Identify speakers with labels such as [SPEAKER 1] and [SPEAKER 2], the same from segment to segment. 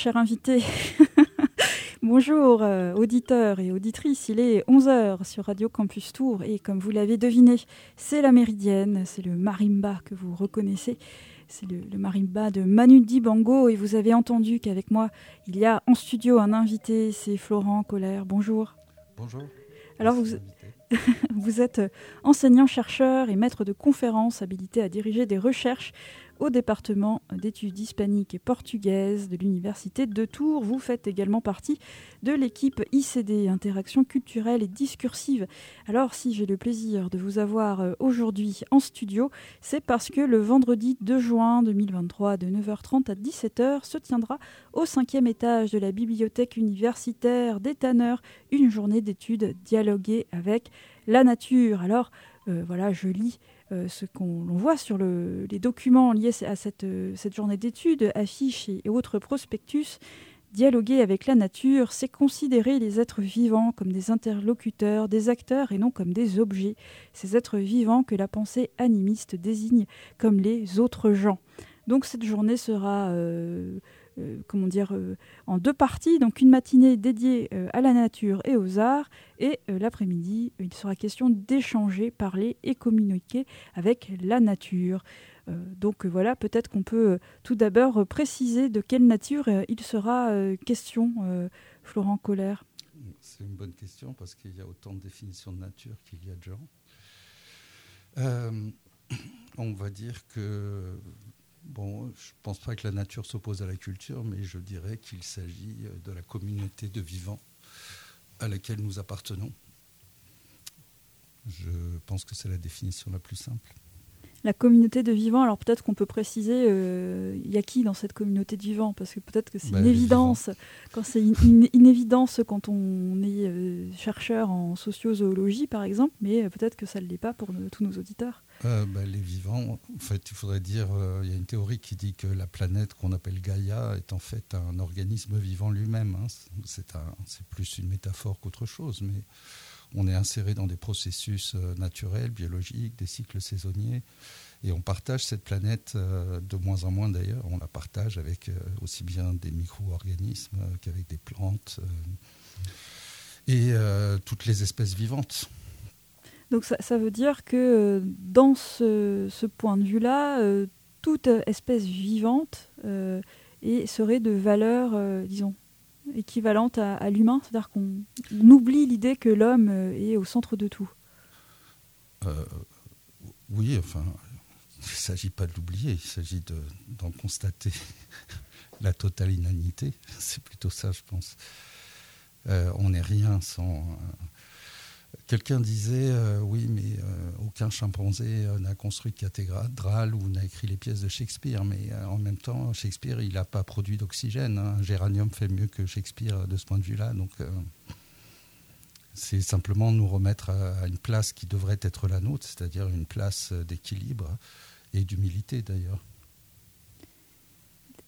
[SPEAKER 1] Cher invité. Bonjour, euh, auditeurs et auditrices. Il est 11h sur Radio Campus Tour et comme vous l'avez deviné, c'est la méridienne, c'est le marimba que vous reconnaissez. C'est le, marimba de Manu Dibango et vous avez entendu qu'avec moi, il y a en studio un invité, c'est Florent Colère. Bonjour.
[SPEAKER 2] Bonjour.
[SPEAKER 1] Alors vous, vous êtes enseignant-chercheur et maître de conférences habilité à diriger des recherches au département d'études hispaniques et portugaises de l'Université de Tours. Vous faites également partie de l'équipe ICD, Interaction culturelle et discursive. Alors si j'ai le plaisir de vous avoir euh, aujourd'hui en studio, c'est parce que le vendredi 2 juin 2023 de 9h30 à 17h se tiendra au cinquième étage de la bibliothèque universitaire des Tanneurs une journée d'études dialoguées avec la nature. Alors euh, voilà, je lis euh, ce qu'on voit sur les documents liés à cette, euh, journée d'études, affiches et, autres prospectus. Dialoguer avec la nature, c'est considérer les êtres vivants comme des interlocuteurs, des acteurs et non comme des objets. Ces êtres vivants que la pensée animiste désigne comme les autres gens. Donc cette journée sera euh, euh, comment dire, euh, en deux parties. Donc une matinée dédiée à la nature et aux arts, et l'après-midi, il sera question d'échanger, parler et communiquer avec la nature. donc voilà, peut-être qu'on peut tout d'abord préciser de quelle nature il sera question, Florent Colère.
[SPEAKER 2] C'est une bonne question parce qu'il y a autant de définitions de nature qu'il y a de gens. on va dire que Bon, je ne pense pas que la nature s'oppose à la culture, mais je dirais qu'il s'agit euh, de la communauté de vivants à laquelle nous appartenons. Je pense que c'est la définition la plus simple.
[SPEAKER 1] La communauté de vivants, alors peut-être qu'on peut préciser, euh, il y a qui dans cette communauté de vivants? Parce que peut-être que c'est bah, une évidence, quand c'est une, évidence quand on est euh, chercheur en sociozoologie par exemple, mais peut-être que ça ne l'est pas pour tous nos auditeurs.
[SPEAKER 2] Euh, bah, les vivants, en fait, il faudrait dire, euh, il y a une théorie qui dit que la planète qu'on appelle Gaïa est en fait un organisme vivant lui-même. Hein. C'est plus une métaphore qu'autre chose, mais on est inséré dans des processus euh, naturels, biologiques, des cycles saisonniers, et on partage cette planète de moins en moins d'ailleurs. On la partage avec aussi bien des micro-organismes qu'avec des plantes et toutes les espèces vivantes.
[SPEAKER 1] Donc ça, veut dire que euh, dans ce, point de vue-là, euh, toute espèce vivante euh, serait de valeur, disons, équivalente à, l'humain, c'est-à-dire qu'on oublie l'idée que l'homme est au centre de tout.
[SPEAKER 2] oui, enfin, il ne s'agit pas de l'oublier, il s'agit d'en constater la totale inanité. C'est plutôt ça, je pense. on n'est rien sans Quelqu'un disait euh, oui, mais euh, aucun chimpanzé euh, n'a construit de cathédrale ou n'a écrit les pièces de Shakespeare. Mais en même temps, Shakespeare, il n'a pas produit d'oxygène. Hein. géranium fait mieux que Shakespeare de ce point de vue-là. Donc, c'est simplement nous remettre à, une place qui devrait être la nôtre, c'est-à-dire une place d'équilibre et d'humilité d'ailleurs.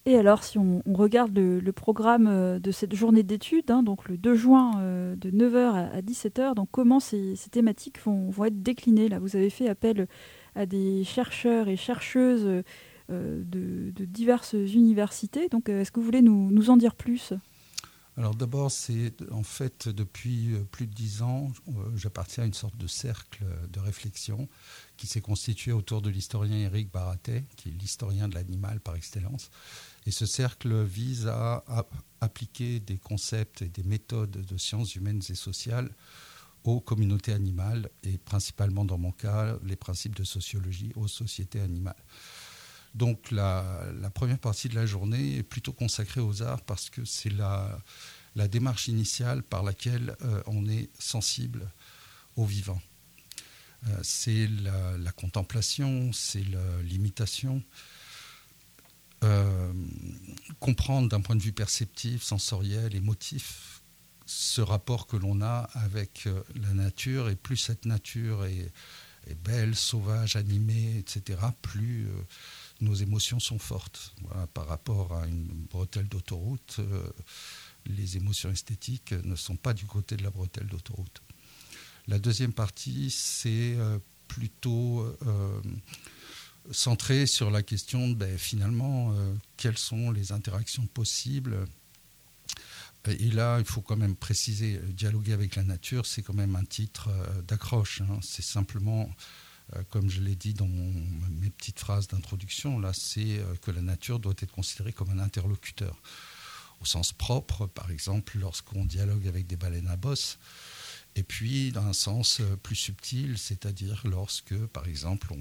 [SPEAKER 1] Et alors, si on, regarde le, programme euh, de cette journée d'études, hein, donc le 2 juin euh, de 9h à, 17h, donc comment ces, thématiques vont, être déclinées Là, vous avez fait appel à des chercheurs et chercheuses euh, de, diverses universités. Donc, est-ce que vous voulez nous, en dire plus?
[SPEAKER 2] Alors d'abord, c'est en fait depuis plus de dix ans, j'appartiens à une sorte de cercle de réflexion qui s'est constitué autour de l'historien Éric Baratet, qui est l'historien de l'animal par excellence, et ce cercle vise à, appliquer des concepts et des méthodes de sciences humaines et sociales aux communautés animales et principalement dans mon cas les principes de sociologie aux sociétés animales. Donc la, première partie de la journée est plutôt consacrée aux arts parce que c'est la, démarche initiale par laquelle euh, on est sensible au vivant. Euh, c'est la, la, contemplation, c'est l'imitation, comprendre d'un point de vue perceptif, sensoriel, émotif, ce rapport que l'on a avec la nature, et plus cette nature est, belle, sauvage, animée, etc., plus nos émotions sont fortes. par rapport à une bretelle d'autoroute, les émotions esthétiques ne sont pas du côté de la bretelle d'autoroute. La deuxième partie, c'est euh, plutôt euh, centré sur la question, ben, finalement, euh, quelles sont les interactions possibles. Et là, il faut quand même préciser, dialoguer avec la nature, c'est quand même un titre d'accroche. Hein. C'est simplement, comme je l'ai dit dans mes petites phrases d'introduction, là, c'est que la nature doit être considérée comme un interlocuteur. Au sens propre, par exemple, lorsqu'on dialogue avec des baleines à bosse, et puis dans un sens euh, plus subtil, c'est-à-dire lorsque, par exemple,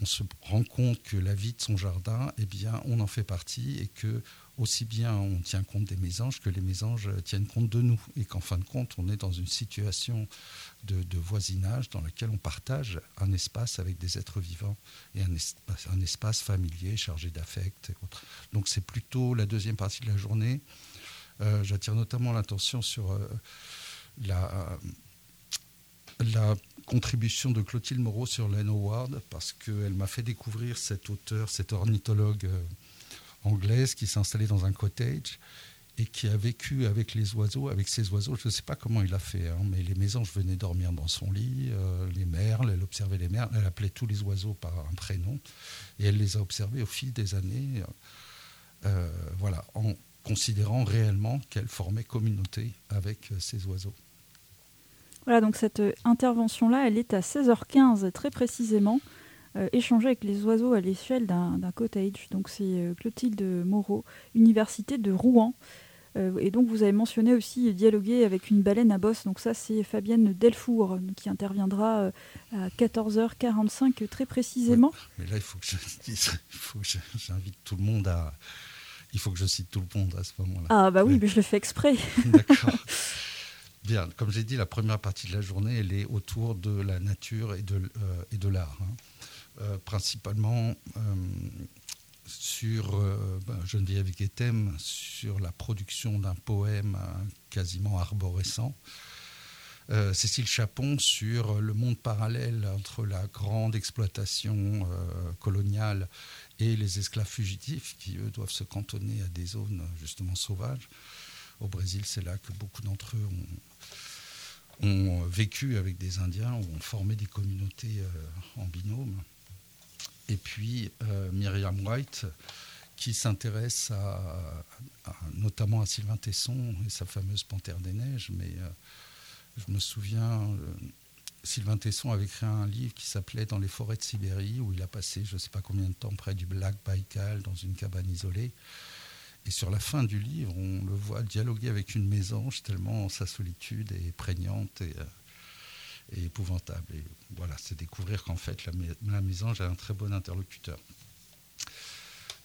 [SPEAKER 2] on, se rend compte que la vie de son jardin, eh bien, on en fait partie et que aussi bien on tient compte des mésanges que les mésanges tiennent compte de nous et qu'en fin de compte, on est dans une situation de, voisinage dans laquelle on partage un espace avec des êtres vivants et un espace, familier chargé d'affect. Donc c'est plutôt la deuxième partie de la journée. Euh, j'attire notamment l'attention sur euh, la, contribution de Clotilde Moreau sur Len Howard parce qu'elle m'a fait découvrir cet auteur, cet ornithologue euh, anglaise qui s'est installée dans un cottage et qui a vécu avec les oiseaux, avec ces oiseaux. Je ne sais pas comment il a fait, hein, mais les mésanges venaient dormir dans son lit, euh, les merles, elle observait les merles, elle appelait tous les oiseaux par un prénom, et elle les a observés au fil des années, euh, voilà, en considérant réellement qu'elle formait communauté avec euh, ces oiseaux.
[SPEAKER 1] Voilà, donc cette intervention-là, elle est à 16h15 très précisément. Échanger avec les oiseaux à l'échelle d'un cottage. Donc c'est Clotilde Moreau, Université de Rouen. Euh, et donc vous avez mentionné aussi dialoguer avec une baleine à bosse. Donc ça c'est Fabienne Delfour qui interviendra euh, à 14h45 très précisément.
[SPEAKER 2] mais là il faut que je dise, il faut que j'invite tout le monde à... Il faut que je cite tout le monde à ce moment-là.
[SPEAKER 1] Ah bah oui, mais je le fais exprès.
[SPEAKER 2] D'accord. Bien, comme j'ai dit, la première partie de la journée, elle est autour de la nature et de, euh, et de l'art. Hein. Principalement sur euh, ben, Geneviève Guettem, sur la production d'un poème euh, quasiment arborescent. Euh, Cécile Chapon sur le monde parallèle entre la grande exploitation coloniale et les esclaves fugitifs qui, eux, doivent se cantonner à des zones justement sauvages. Au Brésil, c'est là que beaucoup d'entre eux ont, ont, vécu avec des Indiens ou ont formé des communautés en binôme et puis euh, Myriam White, qui s'intéresse notamment à Sylvain Tesson et sa fameuse Panthère des Neiges. Mais euh, je me souviens, euh, Sylvain Tesson avait écrit un livre qui s'appelait Dans les forêts de Sibérie, où il a passé je ne sais pas combien de temps près du lac Baïkal, dans une cabane isolée. Et sur la fin du livre, on le voit dialoguer avec une mésange, tellement sa solitude est prégnante. Et, et épouvantable. Et voilà, c'est découvrir qu'en fait, la, la, mésange a un très bon interlocuteur.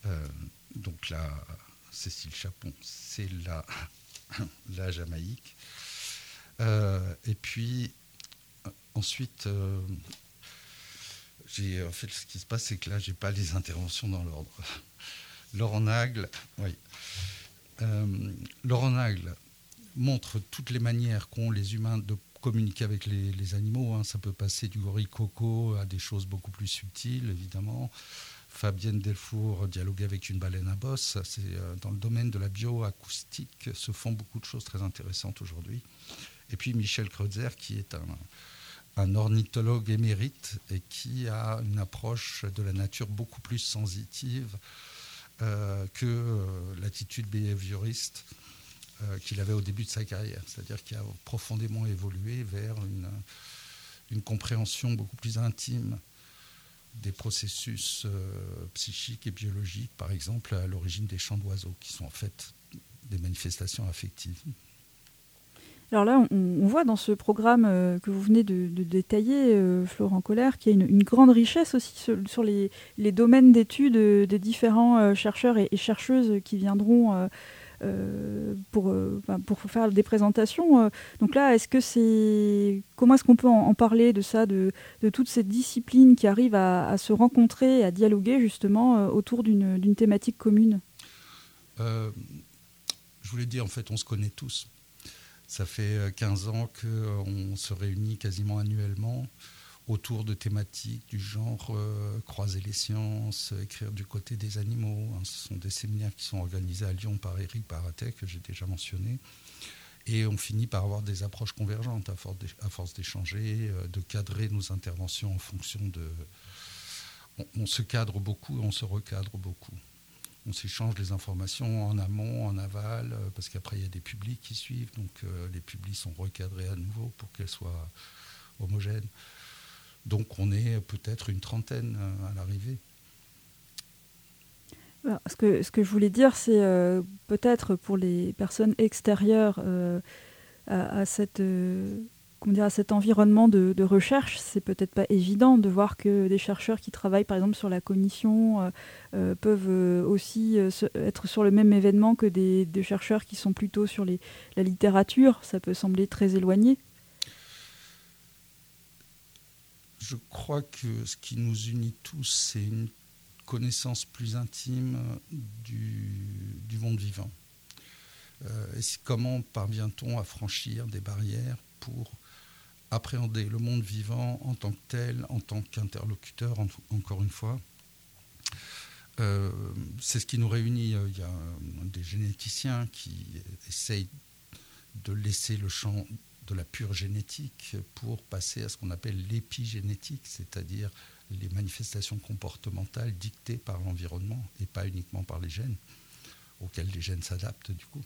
[SPEAKER 2] Euh, donc là, Cécile Chapon, c'est la, la Jamaïque. Euh, et puis, ensuite, euh, j'ai, en fait, ce qui se passe, c'est que là, j'ai pas les interventions dans l'ordre. Laurent Nagle, oui. Laurent Nagle montre toutes les manières qu'ont les humains de communiquer avec les, animaux. Hein. Ça peut passer du gorille coco à des choses beaucoup plus subtiles, évidemment. Fabienne Delfour dialoguer avec une baleine à bosse. C'est euh, dans le domaine de la bioacoustique se font beaucoup de choses très intéressantes aujourd'hui. Et puis Michel Kreutzer, qui est un, ornithologue émérite et qui a une approche de la nature beaucoup plus sensitive euh, que euh, l'attitude behavioriste qu'il avait au début de sa carrière, c'est-à-dire qu'il a profondément évolué vers une, une, compréhension beaucoup plus intime des processus euh, psychiques et biologiques, par exemple à l'origine des chants d'oiseaux, qui sont en fait des manifestations affectives.
[SPEAKER 1] Alors là, on, voit dans ce programme euh, que vous venez de, détailler, Florent Collère, qu'il y a une, grande richesse aussi sur, les, les, domaines d'études des différents chercheurs et, chercheuses qui viendront pour, pour faire des présentations. Donc là, est-ce que c'est comment est-ce qu'on peut en, parler de ça, de, de toutes ces disciplines qui arrivent à, se rencontrer, à dialoguer justement autour d'une thématique commune?
[SPEAKER 2] Je voulais dire, en fait, on se connaît tous. Ça fait 15 ans qu'on se réunit quasiment annuellement autour de thématiques du genre euh, croiser les sciences, écrire du côté des animaux. Hein. ce sont des séminaires qui sont organisés à Lyon par Eric Baratet, que j'ai déjà mentionné. Et on finit par avoir des approches convergentes à force d'échanger, euh, de cadrer nos interventions en fonction de... On, se cadre beaucoup on se recadre beaucoup. On s'échange les informations en amont, en aval, euh, parce qu'après il y a des publics qui suivent, donc les publics sont recadrés à nouveau pour qu'elles soient homogènes. Donc on est peut-être une trentaine euh, à l'arrivée.
[SPEAKER 1] Ce que, ce que je voulais dire, c'est euh, peut-être pour les personnes extérieures euh, à, cet environnement de, recherche, c'est peut-être pas évident de voir que des chercheurs qui travaillent par exemple sur la cognition peuvent aussi être sur le même événement que des, chercheurs qui sont plutôt sur la littérature. Ça peut sembler très éloigné.
[SPEAKER 2] Je crois que ce qui nous unit tous, c'est une connaissance plus intime du, monde vivant. Euh, et comment parvient-on à franchir des barrières pour appréhender le monde vivant en tant que tel, en tant qu'interlocuteur, encore une fois euh, C'est ce qui nous réunit. Il y a des généticiens qui essayent de laisser le champ de la pure génétique pour passer à ce qu'on appelle l'épigénétique, c'est-à-dire les manifestations comportementales dictées par l'environnement et pas uniquement par les gènes, auxquels les gènes s'adaptent du coup.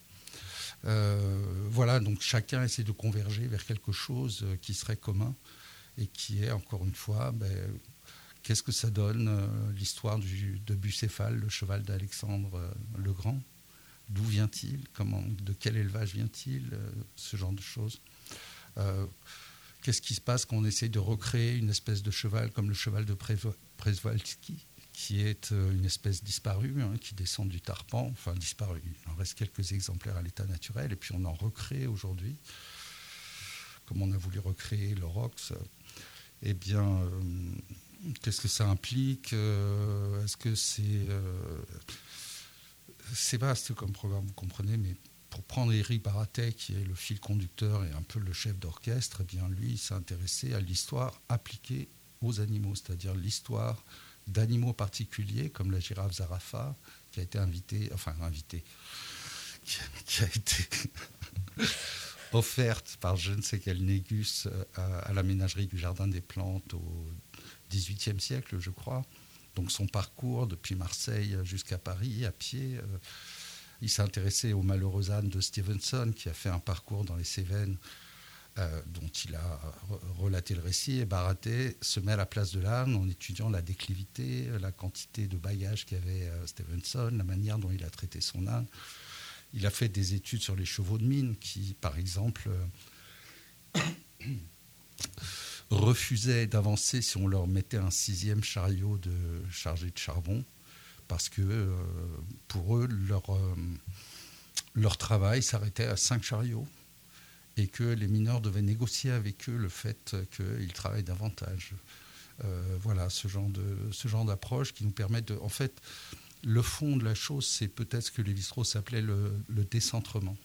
[SPEAKER 2] Euh, voilà, donc chacun essaie de converger vers quelque chose qui serait commun et qui est, encore une fois, ben, qu'est-ce que ça donne euh, l'histoire de Bucéphale, le cheval d'Alexandre euh, le Grand? D'où vient-il? De quel élevage vient-il Ce genre de choses? Euh, qu'est-ce qui se passe quand on essaie de recréer une espèce de cheval comme le cheval de Przewalski, qui est euh, une espèce disparue, hein, qui descend du tarpan, enfin disparue. Il en reste quelques exemplaires à l'état naturel, et puis on en recrée aujourd'hui, comme on a voulu recréer le ROX. Eh bien, euh, qu'est-ce que ça implique Est-ce que c'est. c'est vaste comme programme, vous comprenez, mais pour prendre Eric Baratet, qui est le fil conducteur et un peu le chef d'orchestre, eh bien lui s'est intéressé à l'histoire appliquée aux animaux, c'est-à-dire l'histoire d'animaux particuliers comme la girafe Zarafa, qui a été invitée, enfin invitée, qui, a été offerte par je ne sais quel négus euh, à, la ménagerie du Jardin des Plantes au XVIIIe siècle, je crois. Donc son parcours depuis Marseille jusqu'à Paris à pied. Euh, il s'est intéressé au malheureux âne de Stevenson, qui a fait un parcours dans les Cévennes, euh, dont il a relaté le récit. Et Baraté se met à la place de l'âne en étudiant la déclivité, la quantité de bagages qu'avait euh, Stevenson, la manière dont il a traité son âne. Il a fait des études sur les chevaux de mine, qui, par exemple, euh, refusaient d'avancer si on leur mettait un sixième chariot chargé de charbon parce que euh, pour eux, leur, euh, leur travail s'arrêtait à cinq chariots et que les mineurs devaient négocier avec eux le fait qu'ils travaillent davantage. Euh, voilà, ce genre, d'approche qui nous permet de... En fait, le fond de la chose, c'est peut-être ce que Lévi-Strauss appelait le, le décentrement.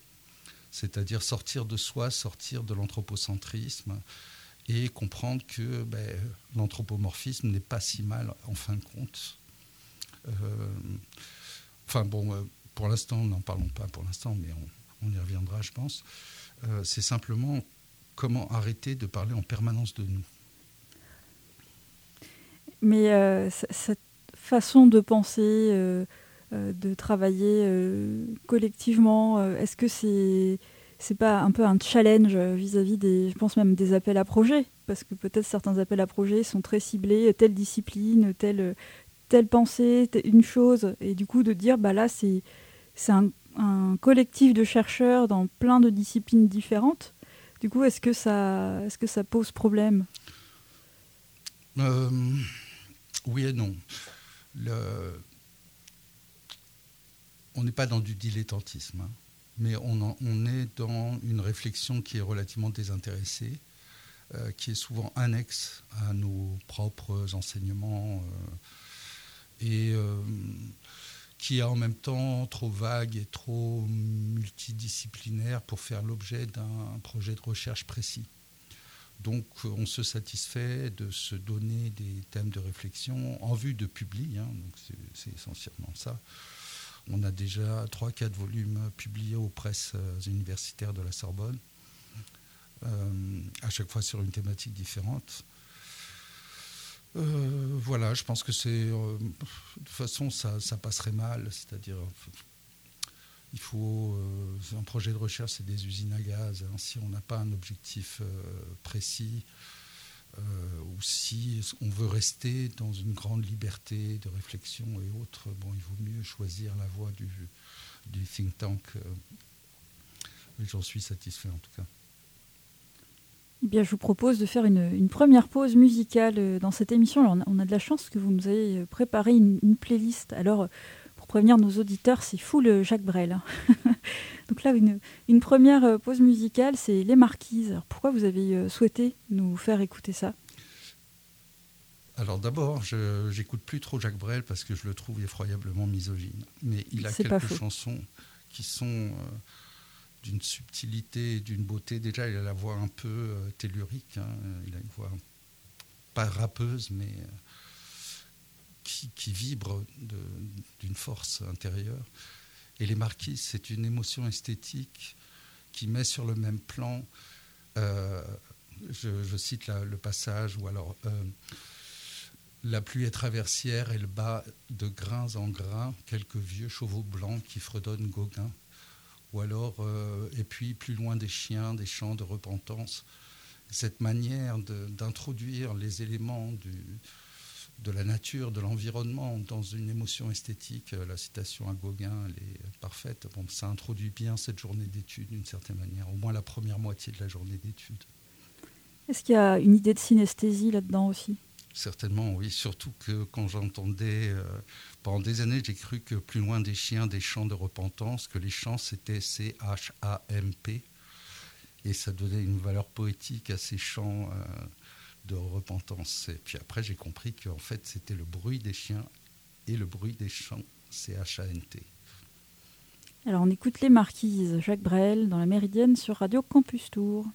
[SPEAKER 2] C'est-à-dire sortir de soi, sortir de l'anthropocentrisme et comprendre que ben, l'anthropomorphisme n'est pas si mal en fin de compte enfin bon, euh, pour l'instant, n'en parlons pas pour l'instant, mais on, y reviendra, je pense. Euh, c'est simplement comment arrêter de parler en permanence de nous.
[SPEAKER 1] Mais cette façon de penser, de travailler collectivement, est-ce que c'est c'est pas un peu un challenge vis-à-vis des, je pense même des appels à projets, parce que peut-être certains appels à projets sont très ciblés, telle discipline, telle telle pensée, une chose, et du coup de dire, bah là, c'est un, collectif de chercheurs dans plein de disciplines différentes. Du coup, est-ce que, ça, est que ça pose problème?
[SPEAKER 2] Euh, Oui et non. On n'est pas dans du dilettantisme, hein, mais on, on, est dans une réflexion qui est relativement désintéressée, euh, qui est souvent annexe à nos propres enseignements euh, et euh, qui est en même temps trop vague et trop multidisciplinaire pour faire l'objet d'un projet de recherche précis. Donc on se satisfait de se donner des thèmes de réflexion en vue de publier, hein, donc c'est essentiellement ça. On a déjà 3-4 volumes publiés aux presses universitaires de la Sorbonne. Euh, à chaque fois sur une thématique différente. Euh, voilà, je pense que c'est. Euh, de toute façon, ça, passerait mal. C'est-à-dire, il faut. un projet de recherche, c'est des usines à gaz. Hein. si on n'a pas un objectif précis, ou si on veut rester dans une grande liberté de réflexion et autres, bon, il vaut mieux choisir la voie du think tank. J'en suis satisfait en tout cas.
[SPEAKER 1] Eh bien, je vous propose de faire une, première pause musicale euh, dans cette émission. Alors, on a de la chance que vous nous ayez euh, préparé une, playlist. Alors, pour prévenir nos auditeurs, c'est full euh, Jacques Brel. Donc là, une, première pause musicale, c'est Les Marquises. Alors, pourquoi vous avez souhaité nous faire écouter ça?
[SPEAKER 2] Alors d'abord, je n'écoute plus trop Jacques Brel parce que je le trouve effroyablement misogyne. Mais il a quelques chansons qui sont d'une subtilité, d'une beauté. Déjà, il a la voix un peu euh, tellurique. Hein. Il a une voix pas rappeuse, mais euh, qui, vibre d'une force intérieure. Et les marquises, c'est une émotion esthétique qui met sur le même plan. Euh, je, cite le passage, ou alors la pluie est traversière, elle bat de grains en grains quelques vieux chevaux blancs qui fredonnent Gauguin ou alors, euh, et puis plus loin des chiens, des chants de repentance. Cette manière d'introduire les éléments de la nature, de l'environnement dans une émotion esthétique, euh, la citation à Gauguin, elle est parfaite. Bon, ça introduit bien cette journée d'études d'une certaine manière, au moins la première moitié de la journée d'études.
[SPEAKER 1] Est-ce qu'il y a une idée de synesthésie là-dedans aussi?
[SPEAKER 2] Certainement, oui. Surtout que quand j'entendais, euh, pendant des années, j'ai cru que plus loin des chiens, des chants de repentance, que les chants c'était C-H-A-M-P. Et ça donnait une valeur poétique à ces chants euh, de repentance. Et puis après, j'ai compris qu'en fait, c'était le bruit des chiens et le bruit des chants, C-H-A-N-T.
[SPEAKER 1] Alors on écoute Les Marquises, Jacques Brel, dans la Méridienne sur Radio Campus Tour.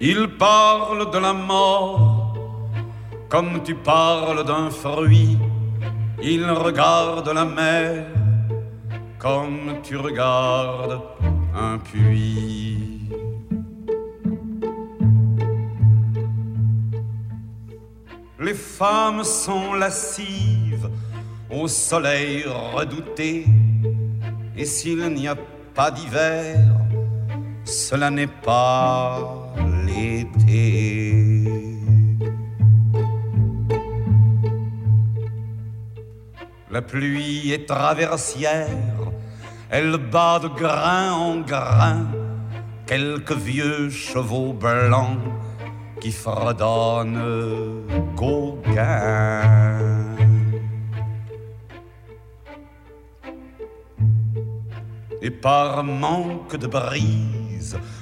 [SPEAKER 3] Il parle de la mort comme tu parles d'un fruit. Il regarde la mer comme tu regardes un puits. Les femmes sont lascives au soleil redouté, et s'il n'y a pas d'hiver, cela n'est pas la pluie est traversière, elle bat de grain en grain quelques vieux chevaux blancs qui fredonnent Gauguin. Et par manque de brise,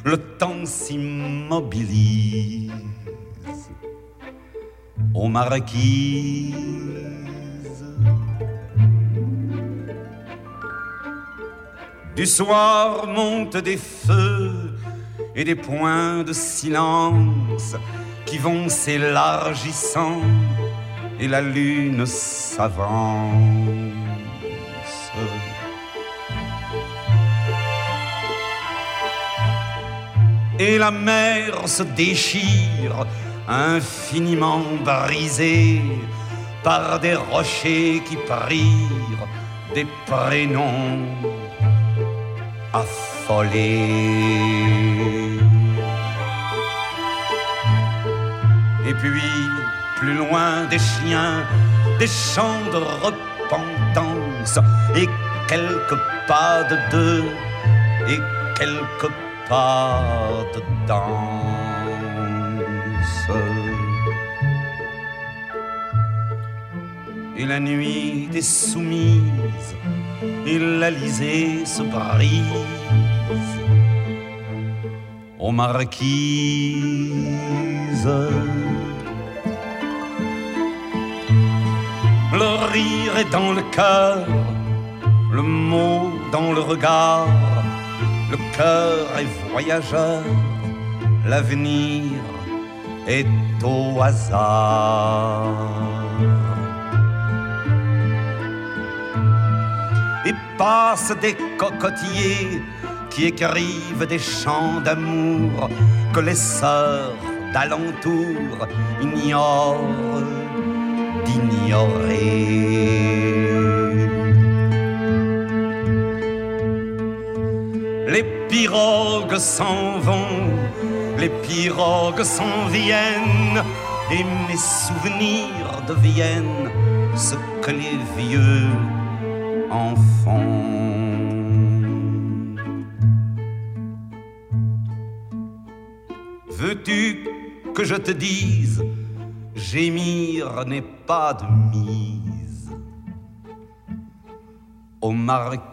[SPEAKER 3] le temps s'immobilise aux marquises. Du soir montent des feux et des points de silence qui vont s'élargissant et la lune s'avance. Et la mer se déchire, infiniment brisée par des rochers qui prirent des prénoms affolés. Et puis, plus loin des chiens, des chants de repentance, et quelques pas de deux, et quelques pas de danse. Et la nuit des soumises, et l'Alizé se brise aux marquises. Le rire est dans le cœur, le mot dans le regard, le cœur est voyageur, l'avenir est au hasard. Et passe des cocotiers qui écrivent des chants d'amour que les sœurs d'alentour ignorent d'ignorer. Les pirogues s'en vont, les pirogues s'en viennent, et mes souvenirs deviennent ce que les vieux en. Veux-tu que je te dise, gémir n'est pas de mise aux marquises.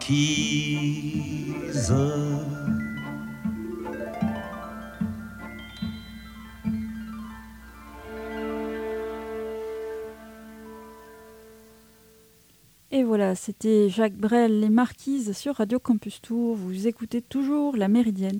[SPEAKER 1] Et voilà, c'était Jacques Brel, Les Marquises sur Radio Campus Tour. Vous écoutez toujours La Méridienne.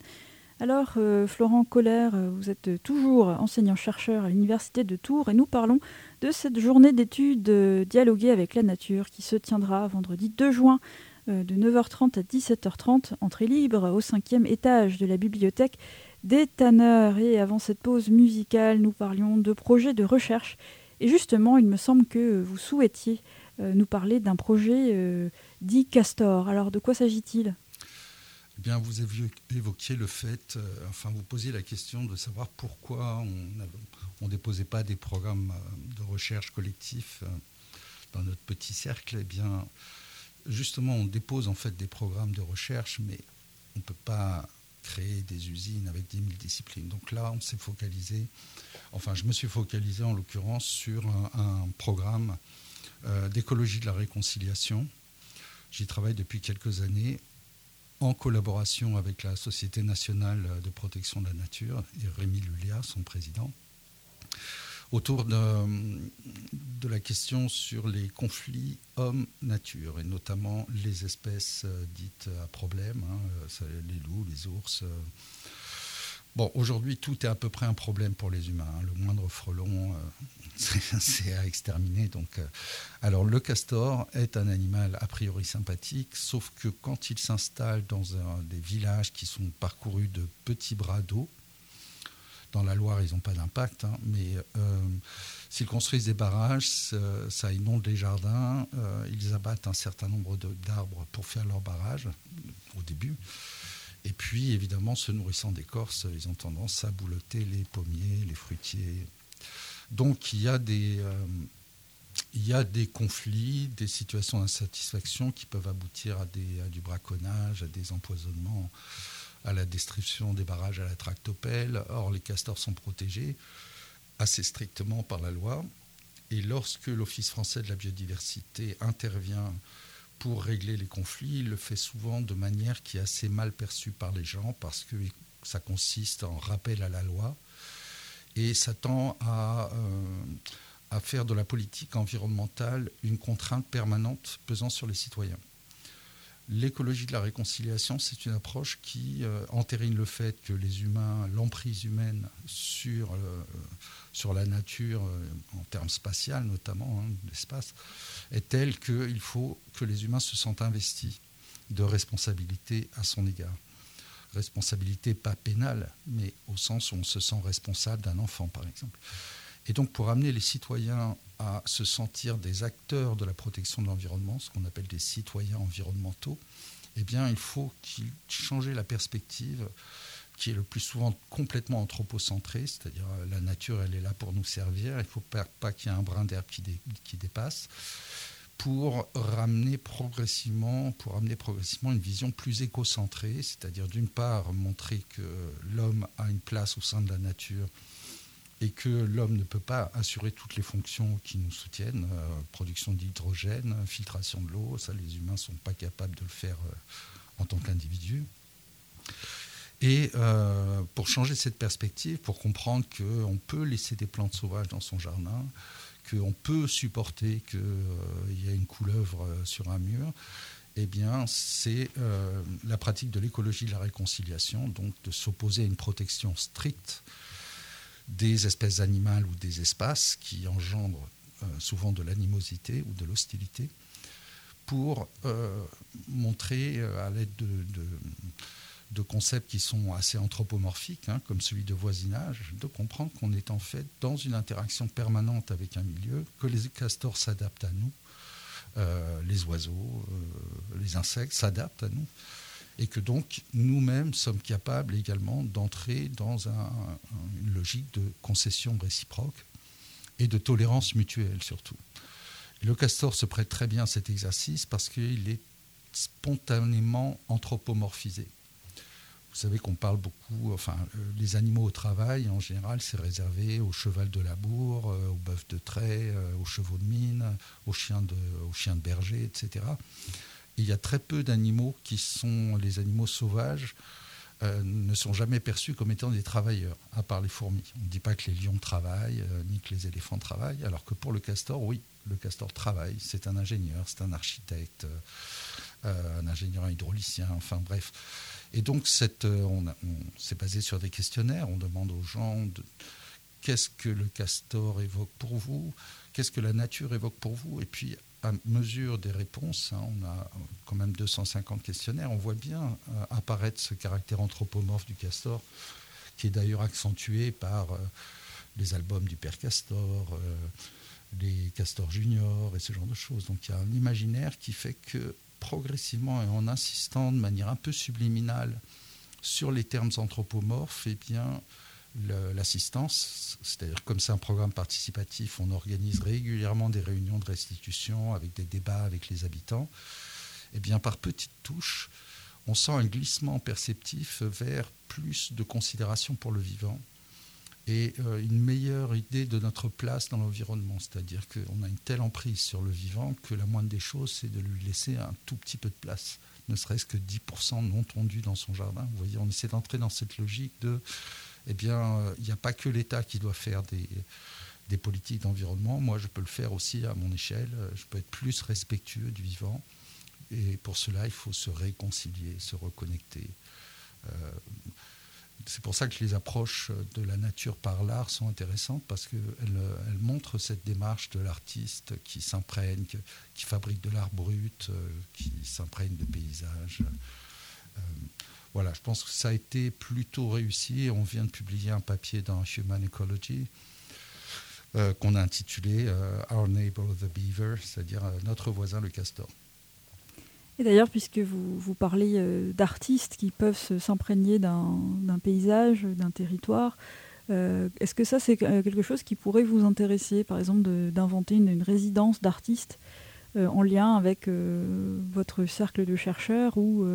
[SPEAKER 1] Alors, euh, Florent Collère, euh, vous êtes toujours enseignant-chercheur à l'Université de Tours et nous parlons de cette journée d'études euh, dialoguées avec la nature qui se tiendra vendredi 2 juin de 9h30 à 17h30, entrée libre au cinquième étage de la bibliothèque des Tanneurs. Et avant cette pause musicale, nous parlions de projets de recherche. Et justement, il me semble que vous souhaitiez nous parler d'un projet dit Castor. Alors, de quoi s'agit-il?
[SPEAKER 2] Bien, vous évoquiez le fait, euh, enfin, vous posiez la question de savoir pourquoi on ne déposait pas des programmes euh, de recherche collectifs euh, dans notre petit cercle. Eh bien, justement, on dépose en fait des programmes de recherche, mais on ne peut pas créer des usines avec 10 000 disciplines. Donc là, on s'est focalisé, enfin, je me suis focalisé en l'occurrence sur un, programme d'écologie de la réconciliation. J'y travaille depuis quelques années en collaboration avec la Société nationale de protection de la nature et Rémi Lulia, son président, autour de, la question sur les conflits homme-nature, et notamment les espèces euh, dites à problème, hein, les loups, les ours. Euh. Bon, aujourd'hui, tout est à peu près un problème pour les humains. Hein. Le moindre frelon, euh, c'est à exterminer. Donc, euh, alors le castor est un animal a priori sympathique, sauf que quand il s'installe dans des villages qui sont parcourus de petits bras d'eau, dans la Loire, ils n'ont pas d'impact, hein, mais euh, s'ils construisent des barrages, ça, inonde les jardins, ils abattent un certain nombre d'arbres pour faire leurs barrages au début. Et puis, évidemment, se nourrissant d'écorce, ils ont tendance à boulotter les pommiers, les fruitiers, donc il y a des, euh, conflits, des situations d'insatisfaction qui peuvent aboutir à, des, du braconnage, à des empoisonnements, à la destruction des barrages à la tractopelle. Or, les castors sont protégés assez strictement par la loi. Et lorsque l'Office français de la biodiversité intervient pour régler les conflits, il le fait souvent de manière qui est assez mal perçue par les gens parce que ça consiste en rappel à la loi et ça tend à, euh, à faire de la politique environnementale une contrainte permanente pesant sur les citoyens. L'écologie de la réconciliation, c'est une approche qui euh, entérine le fait que les humains, l'emprise humaine sur, euh, sur la nature, en termes spatial notamment, hein, l'espace, est telle qu'il faut que les humains se sentent investis de responsabilité à son égard responsabilité pas pénale, mais au sens où on se sent responsable d'un enfant, par exemple. Et donc pour amener les citoyens à se sentir des acteurs de la protection de l'environnement, ce qu'on appelle des citoyens environnementaux, eh bien il faut qu'ils changent la perspective qui est le plus souvent complètement anthropocentrée, c'est-à-dire euh, la nature, elle est là pour nous servir, il ne faut pas, qu'il y ait un brin d'herbe qui, dépasse pour ramener progressivement, pour progressivement une vision plus écocentrée, c'est-à-dire d'une part montrer que l'homme a une place au sein de la nature et que l'homme ne peut pas assurer toutes les fonctions qui nous soutiennent, euh, production d'hydrogène, filtration de l'eau, ça les humains ne sont pas capables de le faire euh, en tant qu'individus. Et euh, pour changer cette perspective, pour comprendre qu'on peut laisser des plantes sauvages dans son jardin, qu'on peut supporter qu'il y ait une couleuvre sur un mur, eh bien, c'est la pratique de l'écologie de la réconciliation, donc de s'opposer à une protection stricte des espèces animales ou des espaces qui engendrent euh, souvent de l'animosité ou de l'hostilité, pour euh, montrer euh, à l'aide de, concepts qui sont assez anthropomorphiques, hein, comme celui de voisinage, de comprendre qu'on est en fait dans une interaction permanente avec un milieu, que les castors s'adaptent à nous, les oiseaux, les insectes s'adaptent à nous, et que donc nous-mêmes sommes capables également d'entrer dans une logique de concession réciproque et de tolérance mutuelle surtout. le castor se prête très bien à cet exercice parce qu'il est spontanément anthropomorphisé. Vous savez qu'on parle beaucoup, enfin, euh, les animaux au travail, en général, c'est réservé au cheval de labour, euh, au bœuf de trait, euh, aux chevaux de mine, aux chiens de, aux chiens de berger, etc il y a très peu d'animaux qui sont les animaux sauvages. Euh, ne sont jamais perçus comme étant des travailleurs, à part les fourmis. On ne dit pas que les lions travaillent, euh, ni que les éléphants travaillent, alors que pour le castor, oui, le castor travaille. C'est un ingénieur, c'est un architecte, euh, un ingénieur hydraulicien, enfin bref. Et donc, cette, on, s'est basé sur des questionnaires. On demande aux gens qu'est-ce que le castor évoque pour vous, qu'est-ce que la nature évoque pour vous, et puis à mesure des réponses, hein, on a quand même 250 questionnaires, on voit bien euh, apparaître ce caractère anthropomorphe du castor, qui est d'ailleurs accentué par euh, les albums du père Castor, euh, les Castors Junior et ce genre de choses. Donc il y a un imaginaire qui fait que progressivement et en insistant de manière un peu subliminale sur les termes anthropomorphes, eh bien, l'assistance, c'est-à-dire comme c'est un programme participatif, on organise régulièrement des réunions de restitution avec des débats avec les habitants, et eh bien par petites touches, on sent un glissement perceptif vers plus de considération pour le vivant et euh, une meilleure idée de notre place dans l'environnement. C'est-à-dire qu'on a une telle emprise sur le vivant que la moindre des choses, c'est de lui laisser un tout petit peu de place, ne serait-ce que 10% non tondu dans son jardin. Vous voyez, on essaie d'entrer dans cette logique de eh bien, euh, il n'y a pas que l'État qui doit faire des, politiques d'environnement. Moi, je peux le faire aussi à mon échelle. Je peux être plus respectueux du vivant. Et pour cela, il faut se réconcilier, se reconnecter. Euh, c'est pour ça que les approches de la nature par l'art sont intéressantes parce qu'elles elles montrent cette démarche de l'artiste qui s'imprègne, qui fabrique de l'art brut, euh, qui s'imprègne de paysages voilà, je pense que ça a été plutôt réussi. On vient de publier un papier dans Human Ecology euh, qu'on a intitulé euh, Our Neighbor the Beaver, c'est-à-dire euh, notre voisin le castor.
[SPEAKER 1] Et d'ailleurs, puisque vous, parlez d'artistes qui peuvent s'imprégner d'un paysage, d'un territoire, est-ce que ça, c'est quelque chose qui pourrait vous intéresser, par exemple, d'inventer une, une, résidence d'artistes en lien avec votre cercle de chercheurs ou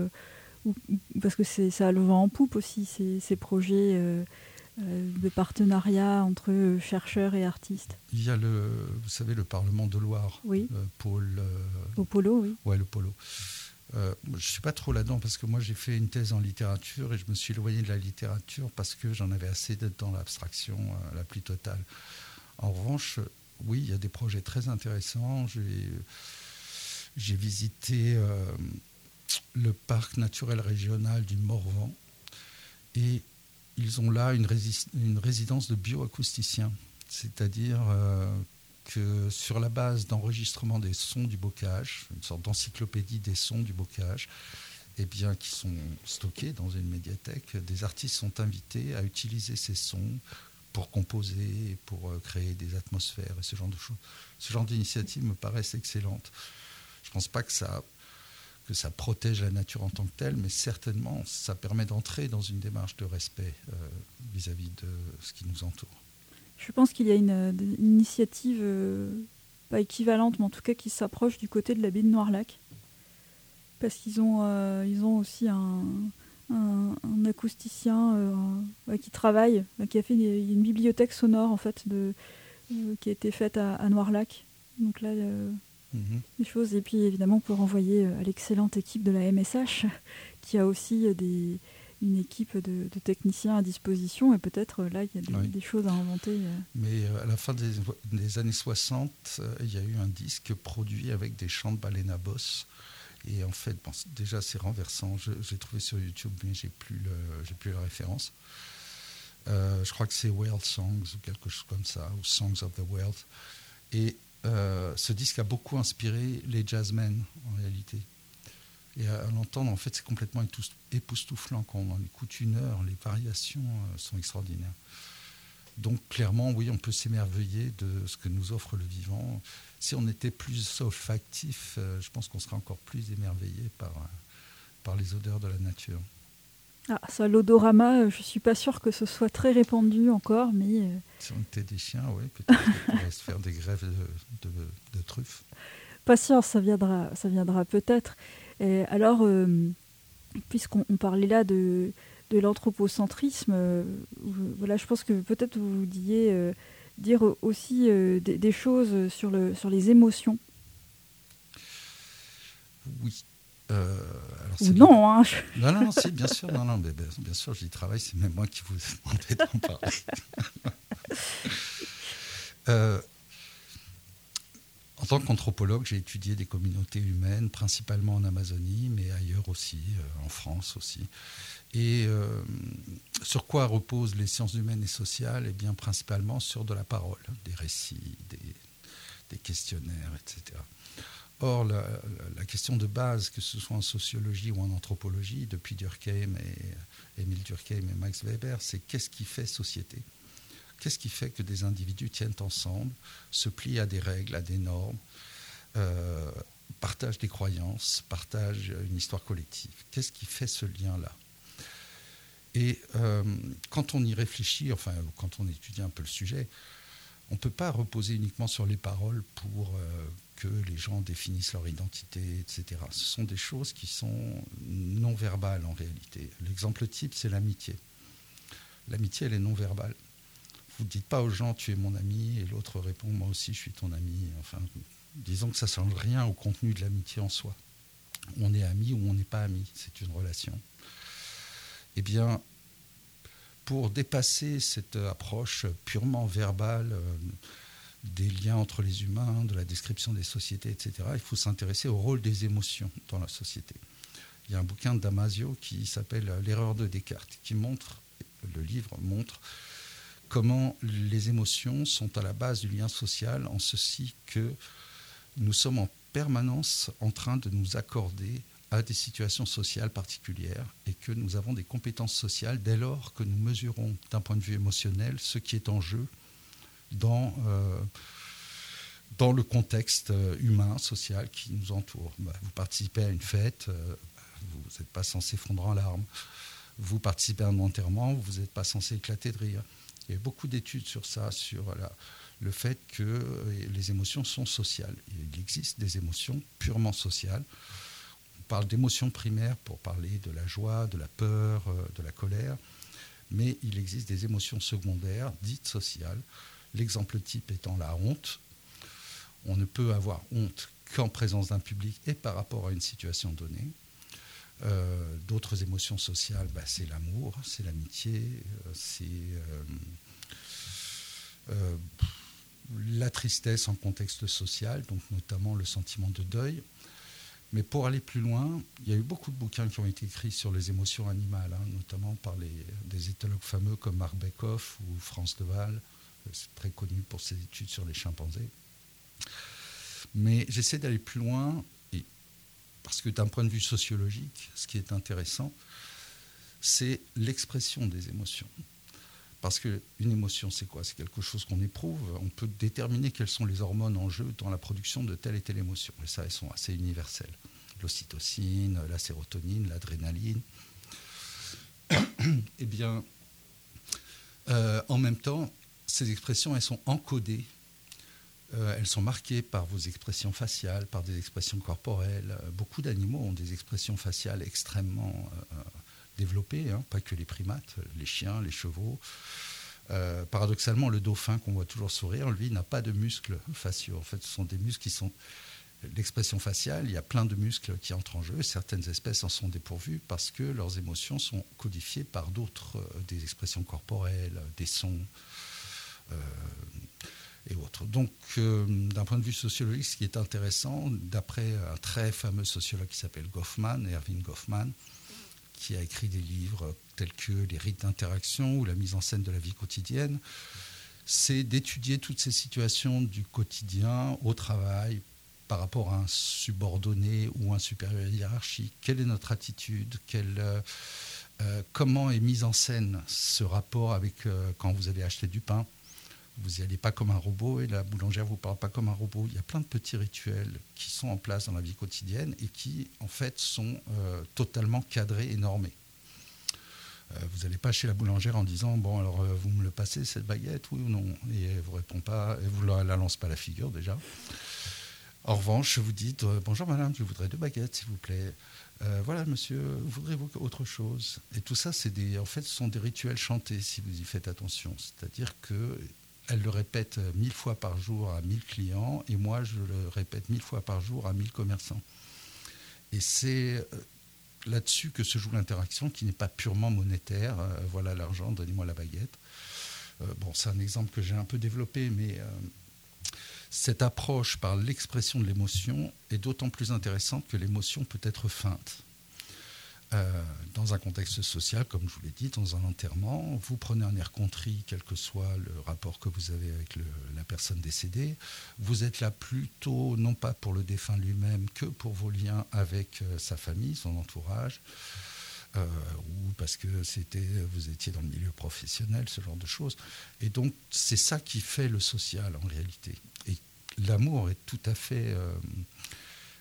[SPEAKER 1] parce que ça a le vent en poupe aussi, ces, projets euh, euh, de partenariat entre chercheurs et artistes.
[SPEAKER 2] Il y a le, vous savez, le Parlement de Loire,
[SPEAKER 1] oui.
[SPEAKER 2] le pôle.
[SPEAKER 1] Au polo, oui.
[SPEAKER 2] Ouais, le polo. Euh, je ne suis pas trop là-dedans parce que moi j'ai fait une thèse en littérature et je me suis éloigné de la littérature parce que j'en avais assez d'être dans l'abstraction la plus totale. En revanche, oui, il y a des projets très intéressants. J'ai visité le parc naturel régional du Morvan. Et ils ont là une, résidence de bioacousticiens, c'est-à-dire euh, que sur la base d'enregistrement des sons du bocage, une sorte d'encyclopédie des sons du bocage, eh bien, qui sont stockés dans une médiathèque, des artistes sont invités à utiliser ces sons pour composer, pour euh, créer des atmosphères et ce genre de choses. Ce genre d'initiative me paraissent excellentes. Je ne pense pas que ça que ça protège la nature en tant que telle, mais certainement ça permet d'entrer dans une démarche de respect euh, vis-à-vis de ce qui nous entoure.
[SPEAKER 1] Je pense qu'il y a une, initiative euh, pas équivalente, mais en tout cas qui s'approche du côté de la baie de Noirlac. Parce qu'ils ont, ont aussi un, un, acousticien qui travaille, qui a fait une bibliothèque sonore en fait de, qui a été faite à, à Noirlac. Donc là, Des choses. Et puis évidemment, pour renvoyer euh, à l'excellente équipe de la MSH, qui a aussi euh, des, une équipe de, techniciens à disposition. Et peut-être euh, là, il y a des, choses à inventer.
[SPEAKER 2] Mais à la fin des, années 60, il y a eu un disque produit avec des chants de Balena Boss. Et en fait, déjà, c'est renversant. J'ai trouvé sur YouTube, mais j'ai plus, plus la référence. je crois que c'est World Songs ou quelque chose comme ça, ou Songs of the World. Et euh, ce disque a beaucoup inspiré les jazzmen en réalité. Et à, l'entendre, en fait, c'est complètement époustouflant quand on en écoute une heure. Les variations euh, sont extraordinaires. Donc clairement, oui, on peut s'émerveiller de ce que nous offre le vivant. Si on était plus olfactif, euh, je pense qu'on serait encore plus émerveillé par, par les odeurs de la nature.
[SPEAKER 1] Ah, ça, l'odorama, euh, je suis pas sûr que ce soit très répandu encore, mais... Euh,
[SPEAKER 2] si on était des chiens, oui, peut-être qu'on pourrait se faire des grèves de, truffes.
[SPEAKER 1] Patience, ça viendra, ça viendra peut-être. alors, euh, puisqu'on parlait là de, de l'anthropocentrisme, voilà, je pense que peut-être vous vouliez dire aussi des, des, choses sur, le, sur les émotions.
[SPEAKER 2] Oui,
[SPEAKER 1] euh, Ou non, hein.
[SPEAKER 2] Non, non, si, bien sûr, non, non, bien, sûr, j'y travaille, c'est même moi qui vous ai demandé d'en parler. Euh, en tant qu'anthropologue, j'ai étudié des communautés humaines, principalement en Amazonie, mais ailleurs aussi, euh, en France aussi. Et sur quoi reposent les sciences humaines et sociales? Eh bien, principalement sur de la parole, des récits, des, des questionnaires, etc. Or, la, question de base, que ce soit en sociologie ou en anthropologie, depuis Durkheim et Émile Durkheim et Max Weber, c'est qu'est-ce qui fait société? Qu'est-ce qui fait que des individus tiennent ensemble, se plient à des règles, à des normes, euh, partagent des croyances, partagent une histoire collective? Qu'est-ce qui fait ce lien-là? Et euh, quand on y réfléchit, enfin, quand on étudie un peu le sujet, on ne peut pas reposer uniquement sur les paroles pour euh, que les gens définissent leur identité, etc. Ce sont des choses qui sont non verbales en réalité. L'exemple type, c'est l'amitié. L'amitié, elle est non verbale. Vous ne dites pas aux gens tu es mon ami et l'autre répond moi aussi je suis ton ami. Enfin, disons que ça ne change rien au contenu de l'amitié en soi. On est ami ou on n'est pas ami, c'est une relation. Eh bien, pour dépasser cette approche purement verbale euh, des liens entre les humains, de la description des sociétés, etc., il faut s'intéresser au rôle des émotions dans la société. Il y a un bouquin Damasio qui s'appelle L'erreur de Descartes, qui montre, le livre montre, comment les émotions sont à la base du lien social, en ceci que nous sommes en permanence en train de nous accorder à des situations sociales particulières et que nous avons des compétences sociales dès lors que nous mesurons d'un point de vue émotionnel ce qui est en jeu dans, euh, dans le contexte euh, humain, social qui nous entoure. Bah, vous participez à une fête, euh, vous n'êtes pas censé fondre en larmes. Vous participez à un enterrement, vous n'êtes pas censé éclater de rire. Il y a beaucoup d'études sur ça, sur le fait que les émotions sont sociales. Il existe des émotions purement sociales parle d'émotions primaires pour parler de la joie, de la peur, euh, de la colère, mais il existe des émotions secondaires, dites sociales. L'exemple type étant la honte. On ne peut avoir honte qu'en présence d'un public et par rapport à une situation donnée. Euh, d'autres émotions sociales, bah, c'est l'amour, c'est l'amitié, euh, c'est la tristesse en contexte social, donc notamment le sentiment de deuil. Mais pour aller plus loin, il y a eu beaucoup de bouquins qui ont été écrits sur les émotions animales, hein, notamment par des éthologues fameux comme Marc Beckhoff ou France Deval. Très connu pour ses études sur les chimpanzés. Mais j'essaie d'aller plus loin, parce que d'un point de vue sociologique, ce qui est intéressant, c'est l'expression des émotions. Parce qu'une émotion, c'est quoi? C'est quelque chose qu'on éprouve. On peut déterminer quelles sont les hormones en jeu dans la production de telle et telle émotion. Et ça, elles sont assez universelles. L'ocytocine, la sérotonine, l'adrénaline. eh bien, euh, en même temps, ces expressions, elles sont encodées Euh, elles sont marquées par vos expressions faciales, par des expressions corporelles. Beaucoup d'animaux ont des expressions faciales extrêmement développées, hein, pas que les primates, les chiens, les chevaux. paradoxalement, le dauphin qu'on voit toujours sourire, lui, n'a pas de muscles faciaux. En fait, ce sont des muscles qui sont l'expression faciale, il y a plein de muscles qui entrent en jeu. Certaines espèces en sont dépourvues parce que leurs émotions sont codifiées par d'autres, euh, des expressions corporelles, des sons euh, et autres. Donc, euh, d'un point de vue sociologique, ce qui est intéressant, d'après un très fameux sociologue qui s'appelle Goffman, Erwin Goffman, qui a écrit des livres tels que Les rites d'interaction ou la mise en scène de la vie quotidienne, c'est d'étudier toutes ces situations du quotidien au travail, par rapport à un subordonné ou un supérieur hiérarchique. Quelle est notre attitude? Euh, euh, Comment est mise en scène ce rapport avec euh, quand vous allez acheter du pain? Vous n'y allez pas comme un robot et la boulangère ne vous parle pas comme un robot. Il y a plein de petits rituels qui sont en place dans la vie quotidienne et qui, en fait, sont totalement cadrés et normés. vous n'allez pas chez la boulangère en disant bon alors vous me le passez cette baguette oui ou non? Et elle vous répond pas et vous la, la lance pas la figure déjà en revanche, vous dites euh, Bonjour madame, je voudrais deux baguettes, s'il vous plaît. Euh, voilà, monsieur, voudrez-vous autre chose? Et tout ça, c'est des, en fait, ce sont des rituels chantés, si vous y faites attention. C'est-à-dire qu'elle le répète mille fois par jour à mille clients, et moi, je le répète mille fois par jour à mille commerçants. Et c'est euh, là-dessus que se joue l'interaction, qui n'est pas purement monétaire. voilà l'argent, donnez-moi la baguette. bon, c'est un exemple que j'ai un peu développé, mais cette approche par l'expression de l'émotion est d'autant plus intéressante que l'émotion peut être feinte. Euh, dans un contexte social, comme je vous l'ai dit, dans un enterrement, vous prenez un air contrit, quel que soit le rapport que vous avez avec la personne décédée. Vous êtes là plutôt, non pas pour le défunt lui-même, que pour vos liens avec euh, sa famille, son entourage, euh, ou parce que c'était, vous étiez dans le milieu professionnel, ce genre de choses. Et donc, c'est ça qui fait le social en réalité l'amour est tout à fait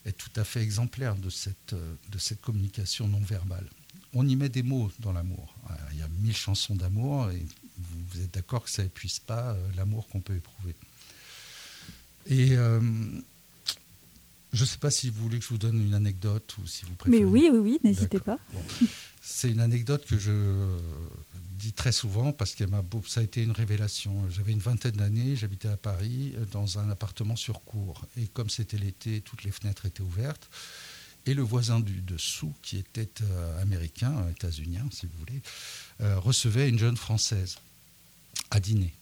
[SPEAKER 2] est tout à fait exemplaire de cette, euh, de cette communication non verbale. On y met des mots dans l'amour. Euh, il y a mille chansons d'amour et vous, êtes d'accord que ça n'épuise pas l'amour qu'on peut éprouver. Et je ne sais pas si vous voulez que je vous donne une anecdote ou si vous préférez.
[SPEAKER 1] Mais oui, oui, oui, n'hésitez pas.
[SPEAKER 2] C'est une anecdote que je dit très souvent parce que ça a été une révélation. J'avais une vingtaine d'années, j'habitais à Paris euh, dans un appartement sur cour. Et comme c'était l'été, toutes les fenêtres étaient ouvertes. Et le voisin du dessous, qui était euh, américain, états-unien si vous voulez, euh, recevait une jeune française à dîner.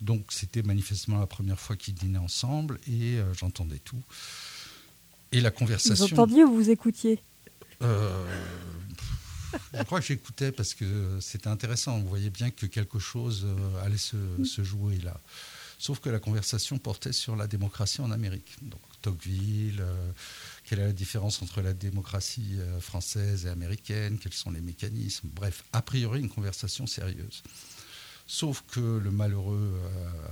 [SPEAKER 2] Donc c'était manifestement la première fois qu'ils dînaient ensemble et j'entendais tout. Et la conversation.
[SPEAKER 1] Vous entendiez ou vous écoutiez?
[SPEAKER 2] je crois que j'écoutais parce que c'était intéressant. On voyait bien que quelque chose euh, allait se, jouer là. Sauf que la conversation portait sur la démocratie en Amérique. Donc Tocqueville, euh, quelle est la différence entre la démocratie euh, française et américaine, quels sont les mécanismes? Bref, a priori une conversation sérieuse. Sauf que le malheureux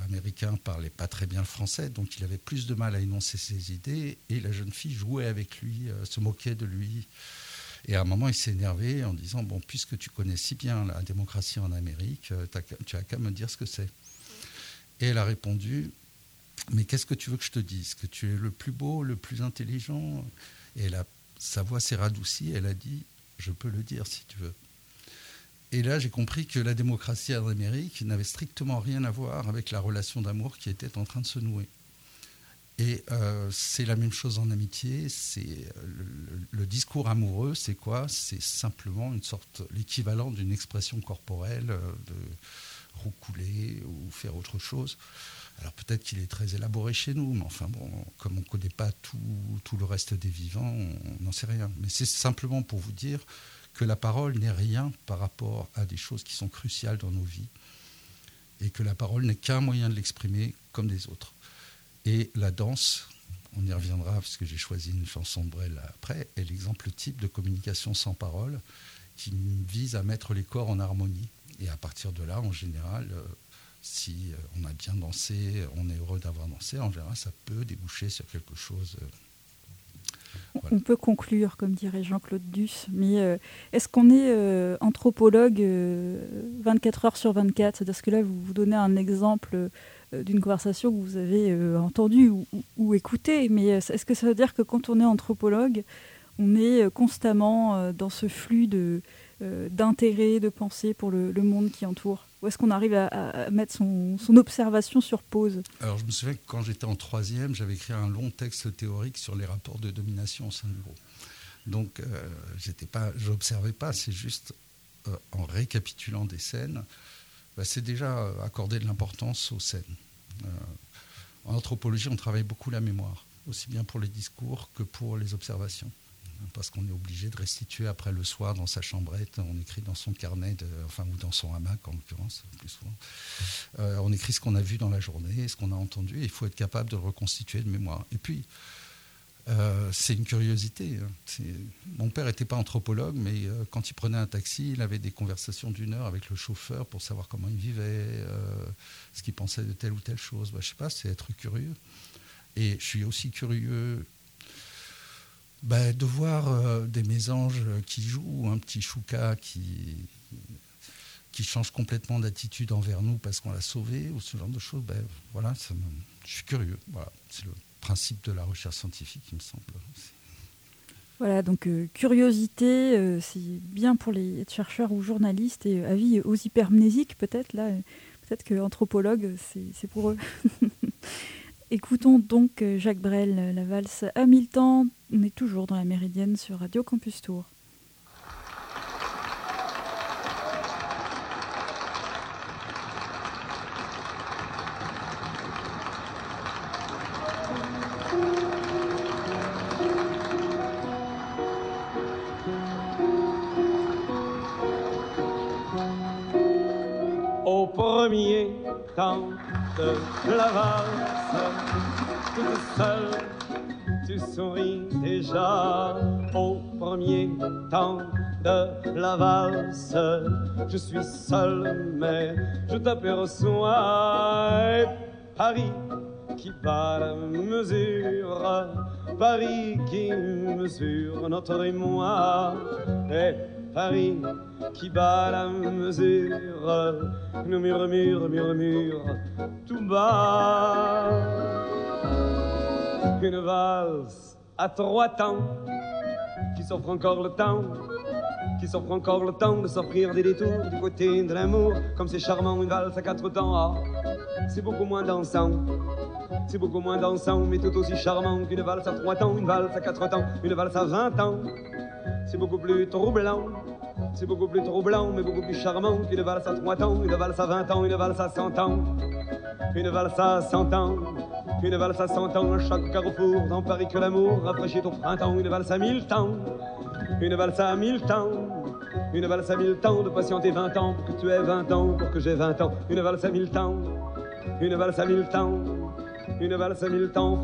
[SPEAKER 2] américain parlait pas très bien le français, donc il avait plus de mal à énoncer ses idées, et la jeune fille jouait avec lui, se moquait de lui. Et à un moment, il s'est énervé en disant Bon, puisque tu connais si bien la démocratie en Amérique, euh, tu as qu'à me dire ce que c'est. Et elle a répondu Mais qu'est-ce que tu veux que je te dise? Que tu es le plus beau, le plus intelligent? Et sa voix s'est radoucie. Elle a dit Je peux le dire si tu veux. Et là, j'ai compris que la démocratie en Amérique n'avait strictement rien à voir avec la relation d'amour qui était en train de se nouer. Et euh, c'est la même chose en amitié. C'est euh, le, discours amoureux, c'est quoi? C'est simplement une sorte l'équivalent d'une expression corporelle euh, de roucouler ou faire autre chose. Alors peut-être qu'il est très élaboré chez nous, mais enfin bon, comme on ne connaît pas tout, tout, le reste des vivants, on n'en sait rien. Mais c'est simplement pour vous dire que la parole n'est rien par rapport à des choses qui sont cruciales dans nos vies, et que la parole n'est qu'un moyen de l'exprimer comme des autres. Et la danse, on y reviendra parce que j'ai choisi une chanson de Brel après, est l'exemple type de communication sans parole qui vise à mettre les corps en harmonie. Et à partir de là, en général, euh, si euh, on a bien dansé, on est heureux d'avoir dansé, en général, ça peut déboucher sur quelque chose.
[SPEAKER 1] Euh, on peut conclure, comme dirait Jean-Claude Duss, mais est-ce qu'on est anthropologue 24 heures sur 24 C'est-à-dire que là, vous vous donnez un exemple d'une conversation que vous avez entendue ou, ou, écoutée. Mais est-ce que ça veut dire que quand on est anthropologue, on est constamment dans ce flux de, d'intérêt, de pensée pour le, monde qui entoure? Ou est-ce qu'on arrive à, mettre son, observation sur pause
[SPEAKER 2] Alors je me souviens que quand j'étais en troisième, j'avais écrit un long texte théorique sur les rapports de domination au sein du groupe. Donc, euh, j'étais pas, pas, c'est juste euh, en récapitulant des scènes, bah, c'est déjà euh, accorder de l'importance aux scènes. en anthropologie, on travaille beaucoup la mémoire, aussi bien pour les discours que pour les observations. Parce qu'on est obligé de restituer après le soir dans sa chambrette, on écrit dans son carnet, enfin, ou dans son hamac en l'occurrence, plus souvent. on écrit ce qu'on a vu dans la journée, ce qu'on a entendu, et il faut être capable de reconstituer de mémoire. Et puis, euh, c'est une curiosité. Hein. Mon père n'était pas anthropologue, mais euh, quand il prenait un taxi, il avait des conversations d'une heure avec le chauffeur pour savoir comment il vivait, euh, ce qu'il pensait de telle ou telle chose. Bah, je sais pas, c'est être curieux. Et je suis aussi curieux bah, de voir des mésanges qui jouent, un petit chouka qui, qui change complètement d'attitude envers nous parce qu'on l'a sauvé, ou ce genre de choses. Ben, voilà, je suis curieux. Voilà, c'est le principe de la recherche scientifique, il me semble.
[SPEAKER 1] Voilà, donc euh, curiosité, euh, c'est bien pour les chercheurs ou journalistes, et euh, avis aux hypermnésiques peut-être, là, peut-être que anthropologue, c'est pour eux. Écoutons donc Jacques Brel, la valse Hamilton, on est toujours dans la Méridienne sur Radio Campus Tour.
[SPEAKER 4] de la valse, tu souris déjà au premier temps de la valse. Je suis seul, mais je t'aperçois. Paris qui bat la mesure, Paris qui mesure notre émoi. Et Paris qui bat la mesure, nous murmure, murmure, tout bas. Une valse à trois temps, qui s'offre encore le temps, qui s'offre encore le temps de s'offrir des détours du côté de l'amour, comme c'est charmant une valse à quatre temps. Ah, c'est beaucoup moins dansant. C'est beaucoup moins dansant, mais tout aussi charmant qu'une valse à trois temps, une valse à quatre temps, une valse à vingt ans. C'est beaucoup plus troublant, c'est beaucoup plus troublant, mais beaucoup plus charmant qu'une valse à trois temps, une valse à vingt ans, une valse à cent ans. Une valse à cent ans, une valse à cent ans, chaque carrefour dans Paris que l'amour rafraîchit au printemps, une valse à mille temps, une valse à mille temps. Une valse à mille temps de patienter vingt ans pour que tu aies vingt ans, pour que j'ai vingt ans. Une valse à mille temps, une valse à mille temps. Une valse à mille temps,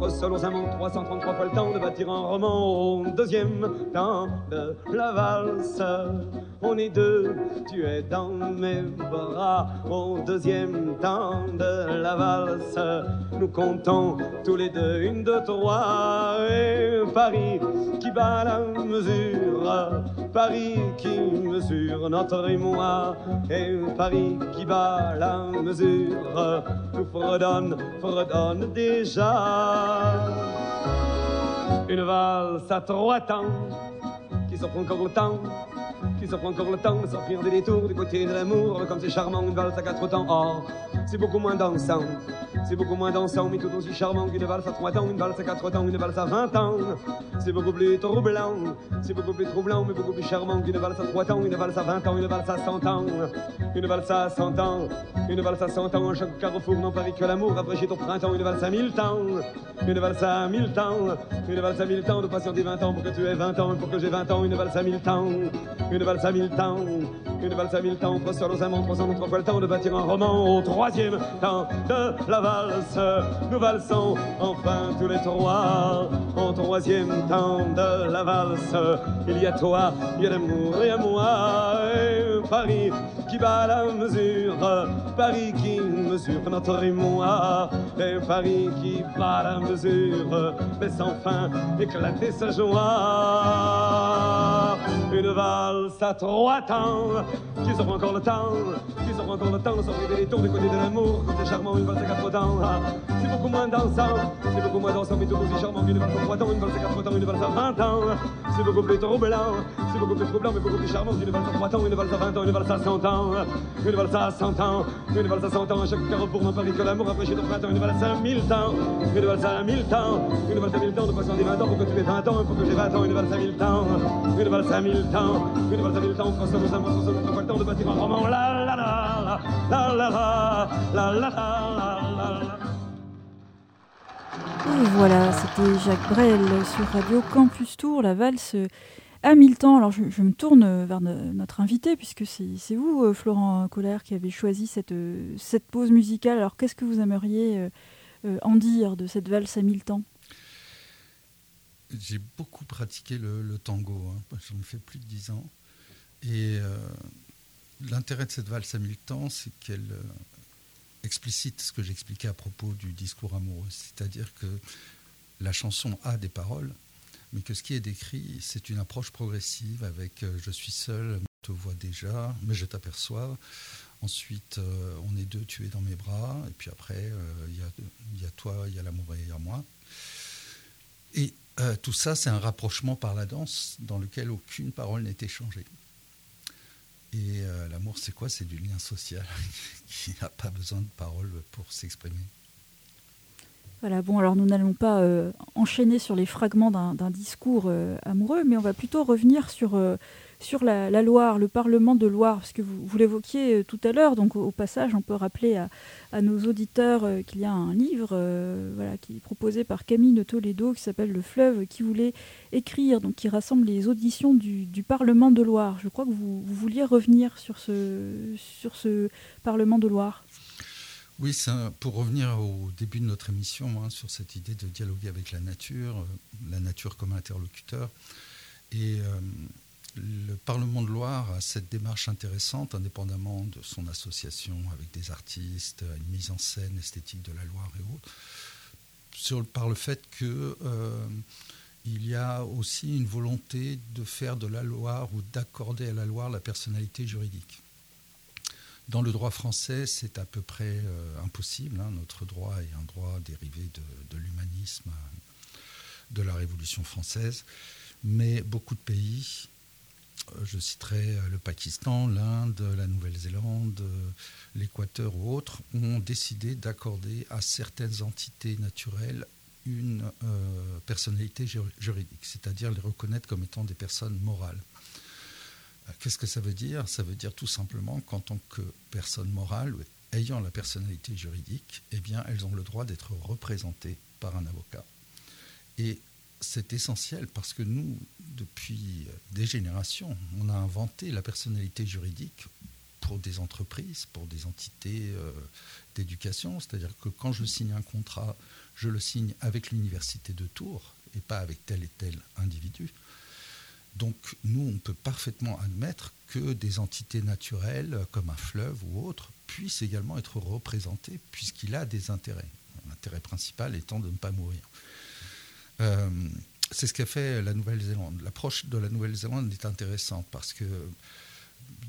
[SPEAKER 4] amants 333 fois le temps de bâtir un roman au deuxième temps de la valse. On est deux, tu es dans mes bras au deuxième temps de la valse. Nous comptons tous les deux, une, deux, trois, et Paris qui bat la mesure, Paris qui mesure notre émoi, et Paris qui bat la mesure, nous fredonne, fredonne déjà. Une valse à trois temps qui s'offre encore temps qui s'offre encore le temps de sortir des détours du côté de l'amour, comme c'est charmant une valse à quatre temps. Or, c'est beaucoup moins dansant, c'est beaucoup moins dansant, mais tout aussi charmant qu'une valse à trois temps, une valse à quatre temps, une valse à vingt ans. C'est beaucoup plus troublant, c'est beaucoup plus troublant, mais beaucoup plus charmant qu'une valse à trois temps, une valse à vingt ans, une valse à cent ans, une valse à cent ans, une valse à cent ans, un chaque carrefour n'en Paris que l'amour, rafraîchit au printemps, une valse à mille temps, une valse à mille temps, une valse à mille temps, de patienter vingt ans pour que tu aies vingt ans, pour que j'ai vingt ans, une valse à mille temps, une valse à mille temps, une valse à mille temps, trois aux amants, trois cent trois fois le temps de bâtir un roman. Au troisième temps de la valse. Nous valsons enfin tous les trois. Au troisième temps de la valse. Il y a toi, il y a l'amour et à moi, et Paris qui bat la mesure, Paris qui mesure notre émoi, et Paris qui bat la mesure, laisse enfin éclater sa joie. Une valse à trois temps, qui s'offre encore le temps, qui s'offre encore le temps de s'offrir des tours du côté de l'amour, comme c'est charmant, une valse à quatre temps. C'est beaucoup moins dansant, c'est beaucoup moins dansant, mais tout aussi charmant qu'une valse à trois temps, une valse à quatre temps, une valse à vingt ans. C'est beaucoup plus troublant, c'est beaucoup plus troublant, mais beaucoup plus charmant qu'une valse à trois temps, une valse à vingt ans, une valse à cent ans, une valse à cent ans, une valse à cent ans, à chaque carrefour n'en parle que l'amour, après chez ton printemps, une valse à mille temps, une valse à mille temps, une valse à mille temps, de passant des vingt ans, pour que tu aies vingt ans, pour que j'ai vingt ans, une valse à mille temps, une valse à mille temps, une valse à mille temps, François nous avons François nous pas le temps de bâtir un roman, la la la la la la la la la la la
[SPEAKER 1] Et voilà, c'était Jacques Brel sur Radio Campus Tour, la valse à mille temps. Alors je, je me tourne vers no- notre invité, puisque c'est vous, euh, Florent Collère, qui avez choisi cette, euh, cette pause musicale. Alors qu'est-ce que vous aimeriez euh, euh, en dire de cette valse à mille temps
[SPEAKER 2] J'ai beaucoup pratiqué le, le tango, hein. j'en ai fait plus de dix ans. Et euh, l'intérêt de cette valse à mille temps, c'est qu'elle euh, explicite ce que j'expliquais à propos du discours amoureux. C'est-à-dire que la chanson a des paroles, mais que ce qui est décrit, c'est une approche progressive avec euh, je suis seul, je te vois déjà, mais je t'aperçois. Ensuite, on est deux, tu es dans mes bras. Et puis après, il y, y a toi, il y a l'amour et il y a moi. Et tout ça, c'est un rapprochement par la danse dans lequel aucune parole n'est échangée. Et euh, l'amour, c'est quoi? C'est du lien social qui n'a pas besoin de paroles pour s'exprimer.
[SPEAKER 1] Voilà, bon, alors nous n'allons pas euh, enchaîner sur les fragments d'un discours euh, amoureux, mais on va plutôt revenir sur, sur la, Loire, le Parlement de Loire, parce que vous, l'évoquiez euh, tout à l'heure, donc au, passage, on peut rappeler à, nos auditeurs euh, qu'il y a un livre euh, qui est proposé par Camille de Toledo qui s'appelle Le fleuve qui voulait écrire, donc qui rassemble les auditions du, Parlement de Loire. Je crois que vous, vouliez revenir sur ce, sur ce Parlement de Loire.
[SPEAKER 2] Oui, pour revenir au début de notre émission, hein, sur cette idée de dialoguer avec la nature, la nature comme interlocuteur. Et le Parlement de Loire a cette démarche intéressante, indépendamment de son association avec des artistes, une mise en scène esthétique de la Loire et autres, par le fait que euh, il y a aussi une volonté de faire de la Loire ou d'accorder à la Loire la personnalité juridique. Dans le droit français, c'est à peu près euh, impossible. hein. Notre droit est un droit dérivé de, de l'humanisme de la Révolution française. Mais beaucoup de pays, je citerai euh, le Pakistan, l'Inde, la Nouvelle-Zélande, euh, l'Équateur ou autres, ont décidé d'accorder à certaines entités naturelles une euh, personnalité jur- juridique, c'est-à-dire les reconnaître comme étant des personnes morales. Euh, Qu'est-ce que ça veut dire? Ça veut dire tout simplement qu'en tant que personne morale, ayant la personnalité juridique, eh bien, elles ont le droit d'être représentées par un avocat. Et c'est essentiel parce que nous, depuis des générations, on a inventé la personnalité juridique pour des entreprises, pour des entités euh, d'éducation. C'est-à-dire que quand je signe un contrat, je le signe avec l'université de Tours et pas avec tel et tel individu. Donc nous, on peut parfaitement admettre que des entités naturelles, comme un fleuve ou autre, puissent également être représentées puisqu'il a des intérêts. L'intérêt principal étant de ne pas mourir. Euh, c'est ce qu'a fait la Nouvelle-Zélande. L'approche de la Nouvelle-Zélande est intéressante parce que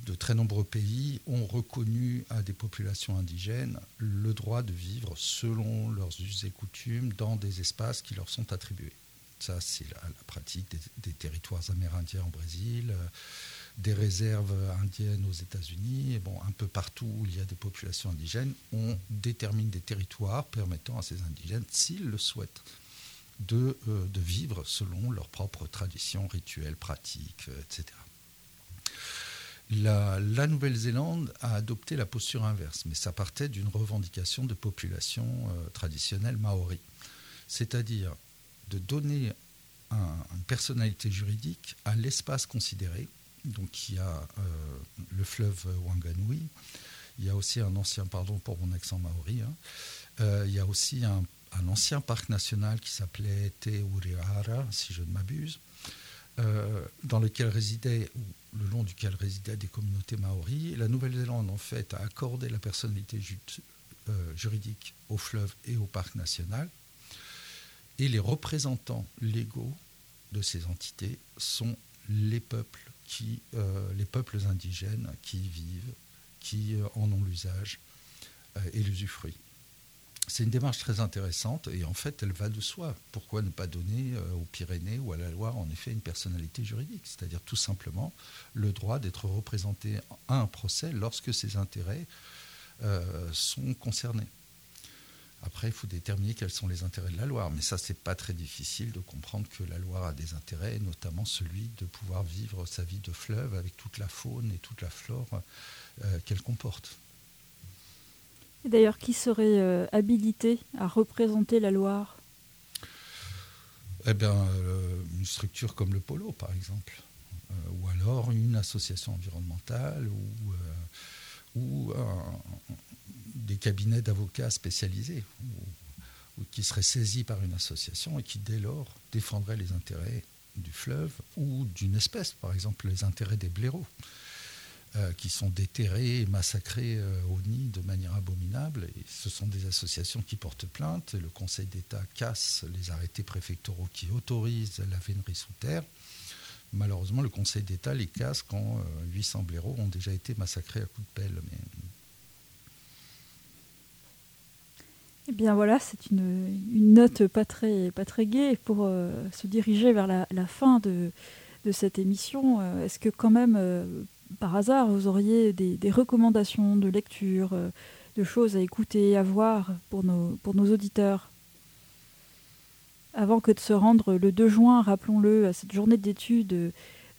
[SPEAKER 2] de très nombreux pays ont reconnu à des populations indigènes le droit de vivre selon leurs us et coutumes dans des espaces qui leur sont attribués. Ça, c'est la, la pratique des, territoires amérindiens au Brésil, euh, des réserves indiennes aux États-Unis, bon, un peu partout où il y a des populations indigènes, on détermine des territoires permettant à ces indigènes, s'ils le souhaitent, de, euh, de, vivre selon leurs propres traditions, rituels, pratiques, euh, etc. La, la Nouvelle-Zélande a adopté la posture inverse, mais ça partait d'une revendication de population euh, traditionnelle maori, c'est-à-dire de donner un, une personnalité juridique à l'espace considéré. Donc il y a le fleuve Wanganui, il y a aussi un ancien, pardon pour mon accent maori, hein, il y a aussi un, un, ancien parc national qui s'appelait Te Urihara, si je ne m'abuse, euh, dans lequel résidaient, ou le long duquel résidaient des communautés maoris. La Nouvelle-Zélande, en fait, a accordé la personnalité euh, juridique au fleuve et au parc national. Et les représentants légaux de ces entités sont les peuples qui, les peuples indigènes qui y vivent, qui en ont l'usage et l'usufruit c'est une démarche très intéressante et en fait, elle va de soi. Pourquoi ne pas donner euh, aux Pyrénées ou à la Loire, en effet, une personnalité juridique? C'est-à-dire tout simplement le droit d'être représenté à un procès lorsque ses intérêts euh, sont concernés. Après, il faut déterminer quels sont les intérêts de la Loire, mais ça, c'est pas très difficile de comprendre que la Loire a des intérêts, notamment celui de pouvoir vivre sa vie de fleuve avec toute la faune et toute la flore euh, qu'elle comporte.
[SPEAKER 1] D'ailleurs, qui serait euh, habilité à représenter la Loire?
[SPEAKER 2] Eh bien, euh, une structure comme le Polo, par exemple. Euh, ou alors une association environnementale ou, des cabinets d'avocats spécialisés ou, qui seraient saisis par une association et qui, dès lors, défendraient les intérêts du fleuve ou d'une espèce, par exemple les intérêts des blaireaux. Euh, qui sont déterrés et massacrés euh, au nid de manière abominable. Et ce sont des associations qui portent plainte. Le Conseil d'État casse les arrêtés préfectoraux qui autorisent la vénerie sous terre. Malheureusement, le Conseil d'État les casse quand 800 euh, blaireaux ont déjà été massacrés à coups de pelle.
[SPEAKER 1] Eh bien voilà, c'est une, une, note pas très, pas très gaie pour se diriger vers la, la fin de, de, cette émission. Est-ce que quand même, par hasard, vous auriez des, recommandations de lecture, euh, de choses à écouter, à voir pour nos, auditeurs Avant que de se rendre le 2 juin, rappelons-le, à cette journée d'études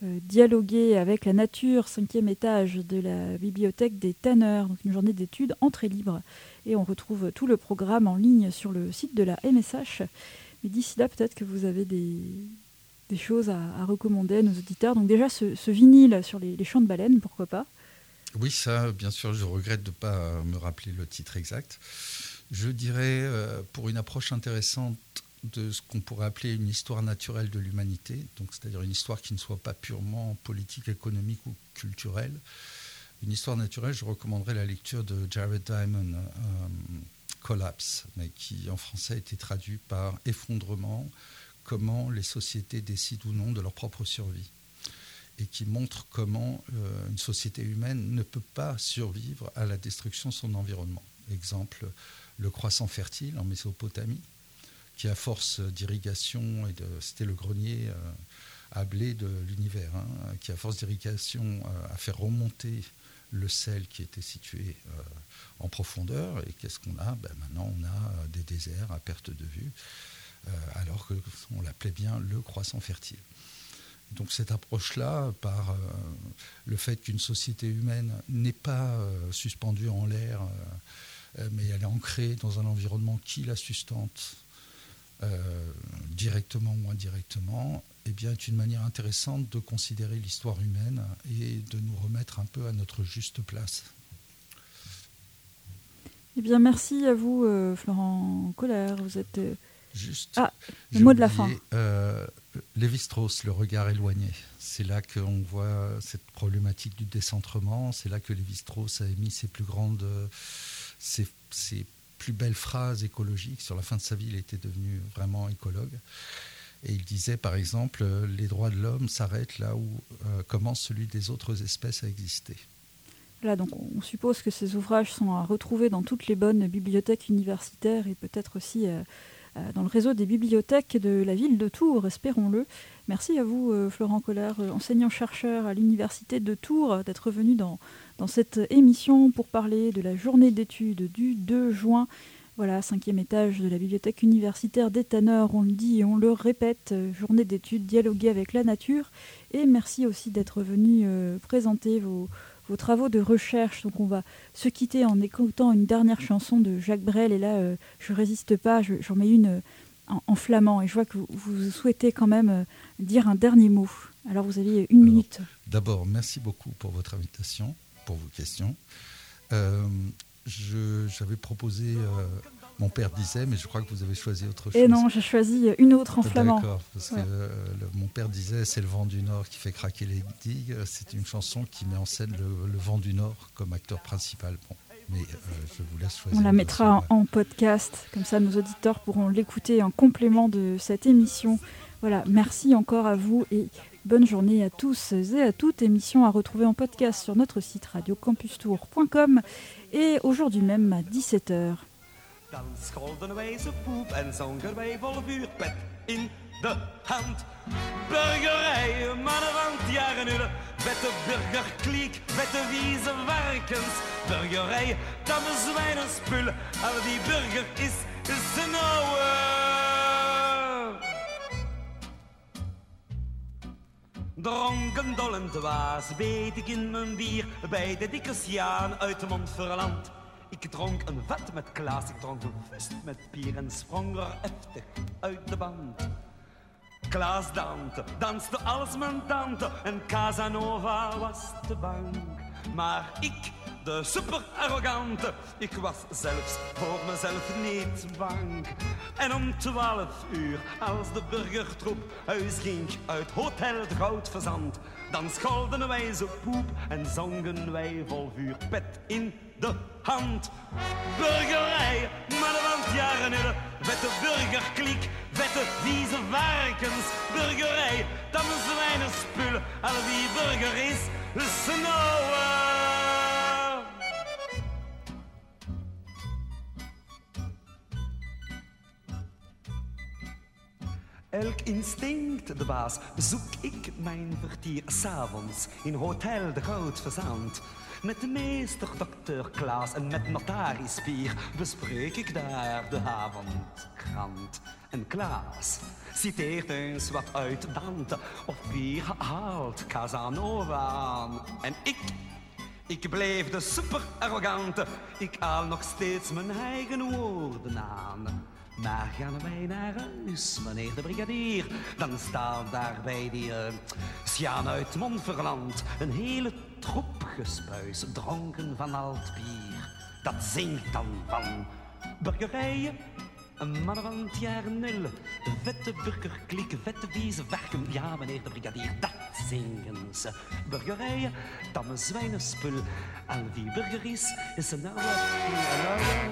[SPEAKER 1] euh, dialoguer avec la nature, cinquième étage de la bibliothèque des Tanneurs, donc une journée d'études entrée libre. Et on retrouve tout le programme en ligne sur le site de la MSH. Mais d'ici là, peut-être que vous avez des, des choses à, recommander à nos auditeurs. Donc déjà, ce, vinyle sur les, champs de baleines, pourquoi pas?
[SPEAKER 2] Oui, ça, bien sûr, je regrette de ne pas me rappeler le titre exact. Je dirais, euh, pour une approche intéressante de ce qu'on pourrait appeler une histoire naturelle de l'humanité, donc c'est-à-dire une histoire qui ne soit pas purement politique, économique ou culturelle. Une histoire naturelle, je recommanderais la lecture de Jared Diamond, euh, Collapse, mais qui en français a été traduit par effondrement, comment les sociétés décident ou non de leur propre survie et qui montre comment euh, une société humaine ne peut pas survivre à la destruction de son environnement. Exemple, le croissant fertile en Mésopotamie, qui à force d'irrigation, c'était le grenier euh, à blé de l'univers, hein, qui à force d'irrigation euh, a fait remonter le sel qui était situé en profondeur. Et qu'est-ce qu'on a? Ben Maintenant, on a des déserts à perte de vue. Euh, alors qu'on l'appelait bien le croissant fertile. Donc cette approche-là, par euh, le fait qu'une société humaine n'est pas euh, suspendue en l'air, mais elle est ancrée dans un environnement qui la sustente directement ou indirectement, eh bien, est une manière intéressante de considérer l'histoire humaine et de nous remettre un peu à notre juste place.
[SPEAKER 1] Eh bien, merci à vous, Florent Collère. Vous êtes
[SPEAKER 2] Juste,
[SPEAKER 1] ah, le mot de la fin.
[SPEAKER 2] Euh, Lévi-Strauss, le regard éloigné. C'est là qu'on voit cette problématique du décentrement. C'est là que Lévi-Strauss a émis ses plus grandes, ses, plus belles phrases écologiques. Sur la fin de sa vie, il était devenu vraiment écologue. Et il disait, par exemple, les droits de l'homme s'arrêtent là où euh, commence celui des autres espèces à exister.
[SPEAKER 1] Là, donc on suppose que ces ouvrages sont à retrouver dans toutes les bonnes bibliothèques universitaires et peut-être aussi euh, euh, dans le réseau des bibliothèques de la ville de Tours, espérons-le. Merci à vous, euh, Florent Collard, euh, enseignant-chercheur à l'Université de Tours, d'être venu dans, dans cette émission pour parler de la journée d'études du 2 juin. Voilà, cinquième étage de la bibliothèque universitaire des Tanneurs, on le dit et on le répète, journée d'études dialoguer avec la nature. Et merci aussi d'être venu présenter vos, vos travaux de recherche. Donc on va se quitter en écoutant une dernière chanson de Jacques Brel. Et là, euh, je résiste pas, j'en mets une euh, en, flamand. Et je vois que vous, souhaitez quand même euh, dire un dernier mot. Alors vous avez une minute.
[SPEAKER 2] D'abord, merci beaucoup pour votre invitation, pour vos questions. J'avais proposé mon père disait, mais je crois que vous avez choisi autre chose.
[SPEAKER 1] Et non, j'ai choisi une autre en flamand.
[SPEAKER 2] D'accord, parce que euh, mon père disait c'est le vent du Nord qui fait craquer les digues. C'est une chanson qui met en scène le, vent du Nord comme acteur principal. Bon, mais euh, je vous laisse choisir.
[SPEAKER 1] On la mettra en, podcast, comme ça nos auditeurs pourront l'écouter en complément de cette émission. Voilà, merci encore à vous et Bonne journée à tous et à toutes. Émission à retrouver en podcast sur notre site radiocampustour.com et aujourd'hui même à 17h.
[SPEAKER 3] Dan scholden wij ze poep en zongen wij vol vuurpet in de hand. Burgerij, mannen van jaren nullen, vette burgerkliek, vette wieze varkens. Burgerij, tamme zwijnen spullen, al die burger is, is een. Dronken, dollend dwaas, beet ik in mijn bier, bij de dikke Sjaan uit de mond verland. Ik dronk een vat met Klaas, ik dronk een vust met bier en sprong er heftig uit de band. Klaas Dante danste als mijn tante en Casanova was te bang. Maar ik, de super arrogante, ik was zelfs voor mezelf niet bang. En om twaalf uur, als de burgertroep huis ging uit Hotel de Goud verzand, dan scholden wij zo poep en zongen wij vol vuur pet in de handburgerij. Maar de jaren in de wette burgerkliek, wette vieze varkensburgerij. Dat is weinig spullen al wie burger is, Snowam. Elk instinct de baas, zoek ik mijn vertier s'avonds in Hotel de Goud verzand. Met de meester dokter Klaas en met notaris Spier bespreek ik daar de avondkrant. En Klaas citeert eens wat uit Dante of Pier haalt Casanova aan. En ik, ik bleef de super arrogante, ik haal nog steeds mijn eigen woorden aan. Maar gaan wij naar huis, meneer de brigadier, dan staat daar bij die uh, Sjaan uit Montferland een hele troep gespuis, dronken van alt bier. Dat zingt dan van burgerijen, een mannen van het jaar nul, vette burgerkliek, vette wieze werken. Ja, meneer de brigadier, dat zingen ze. Burgerijen, tamme zwijnenspul, al wie burger is, is een oude, een.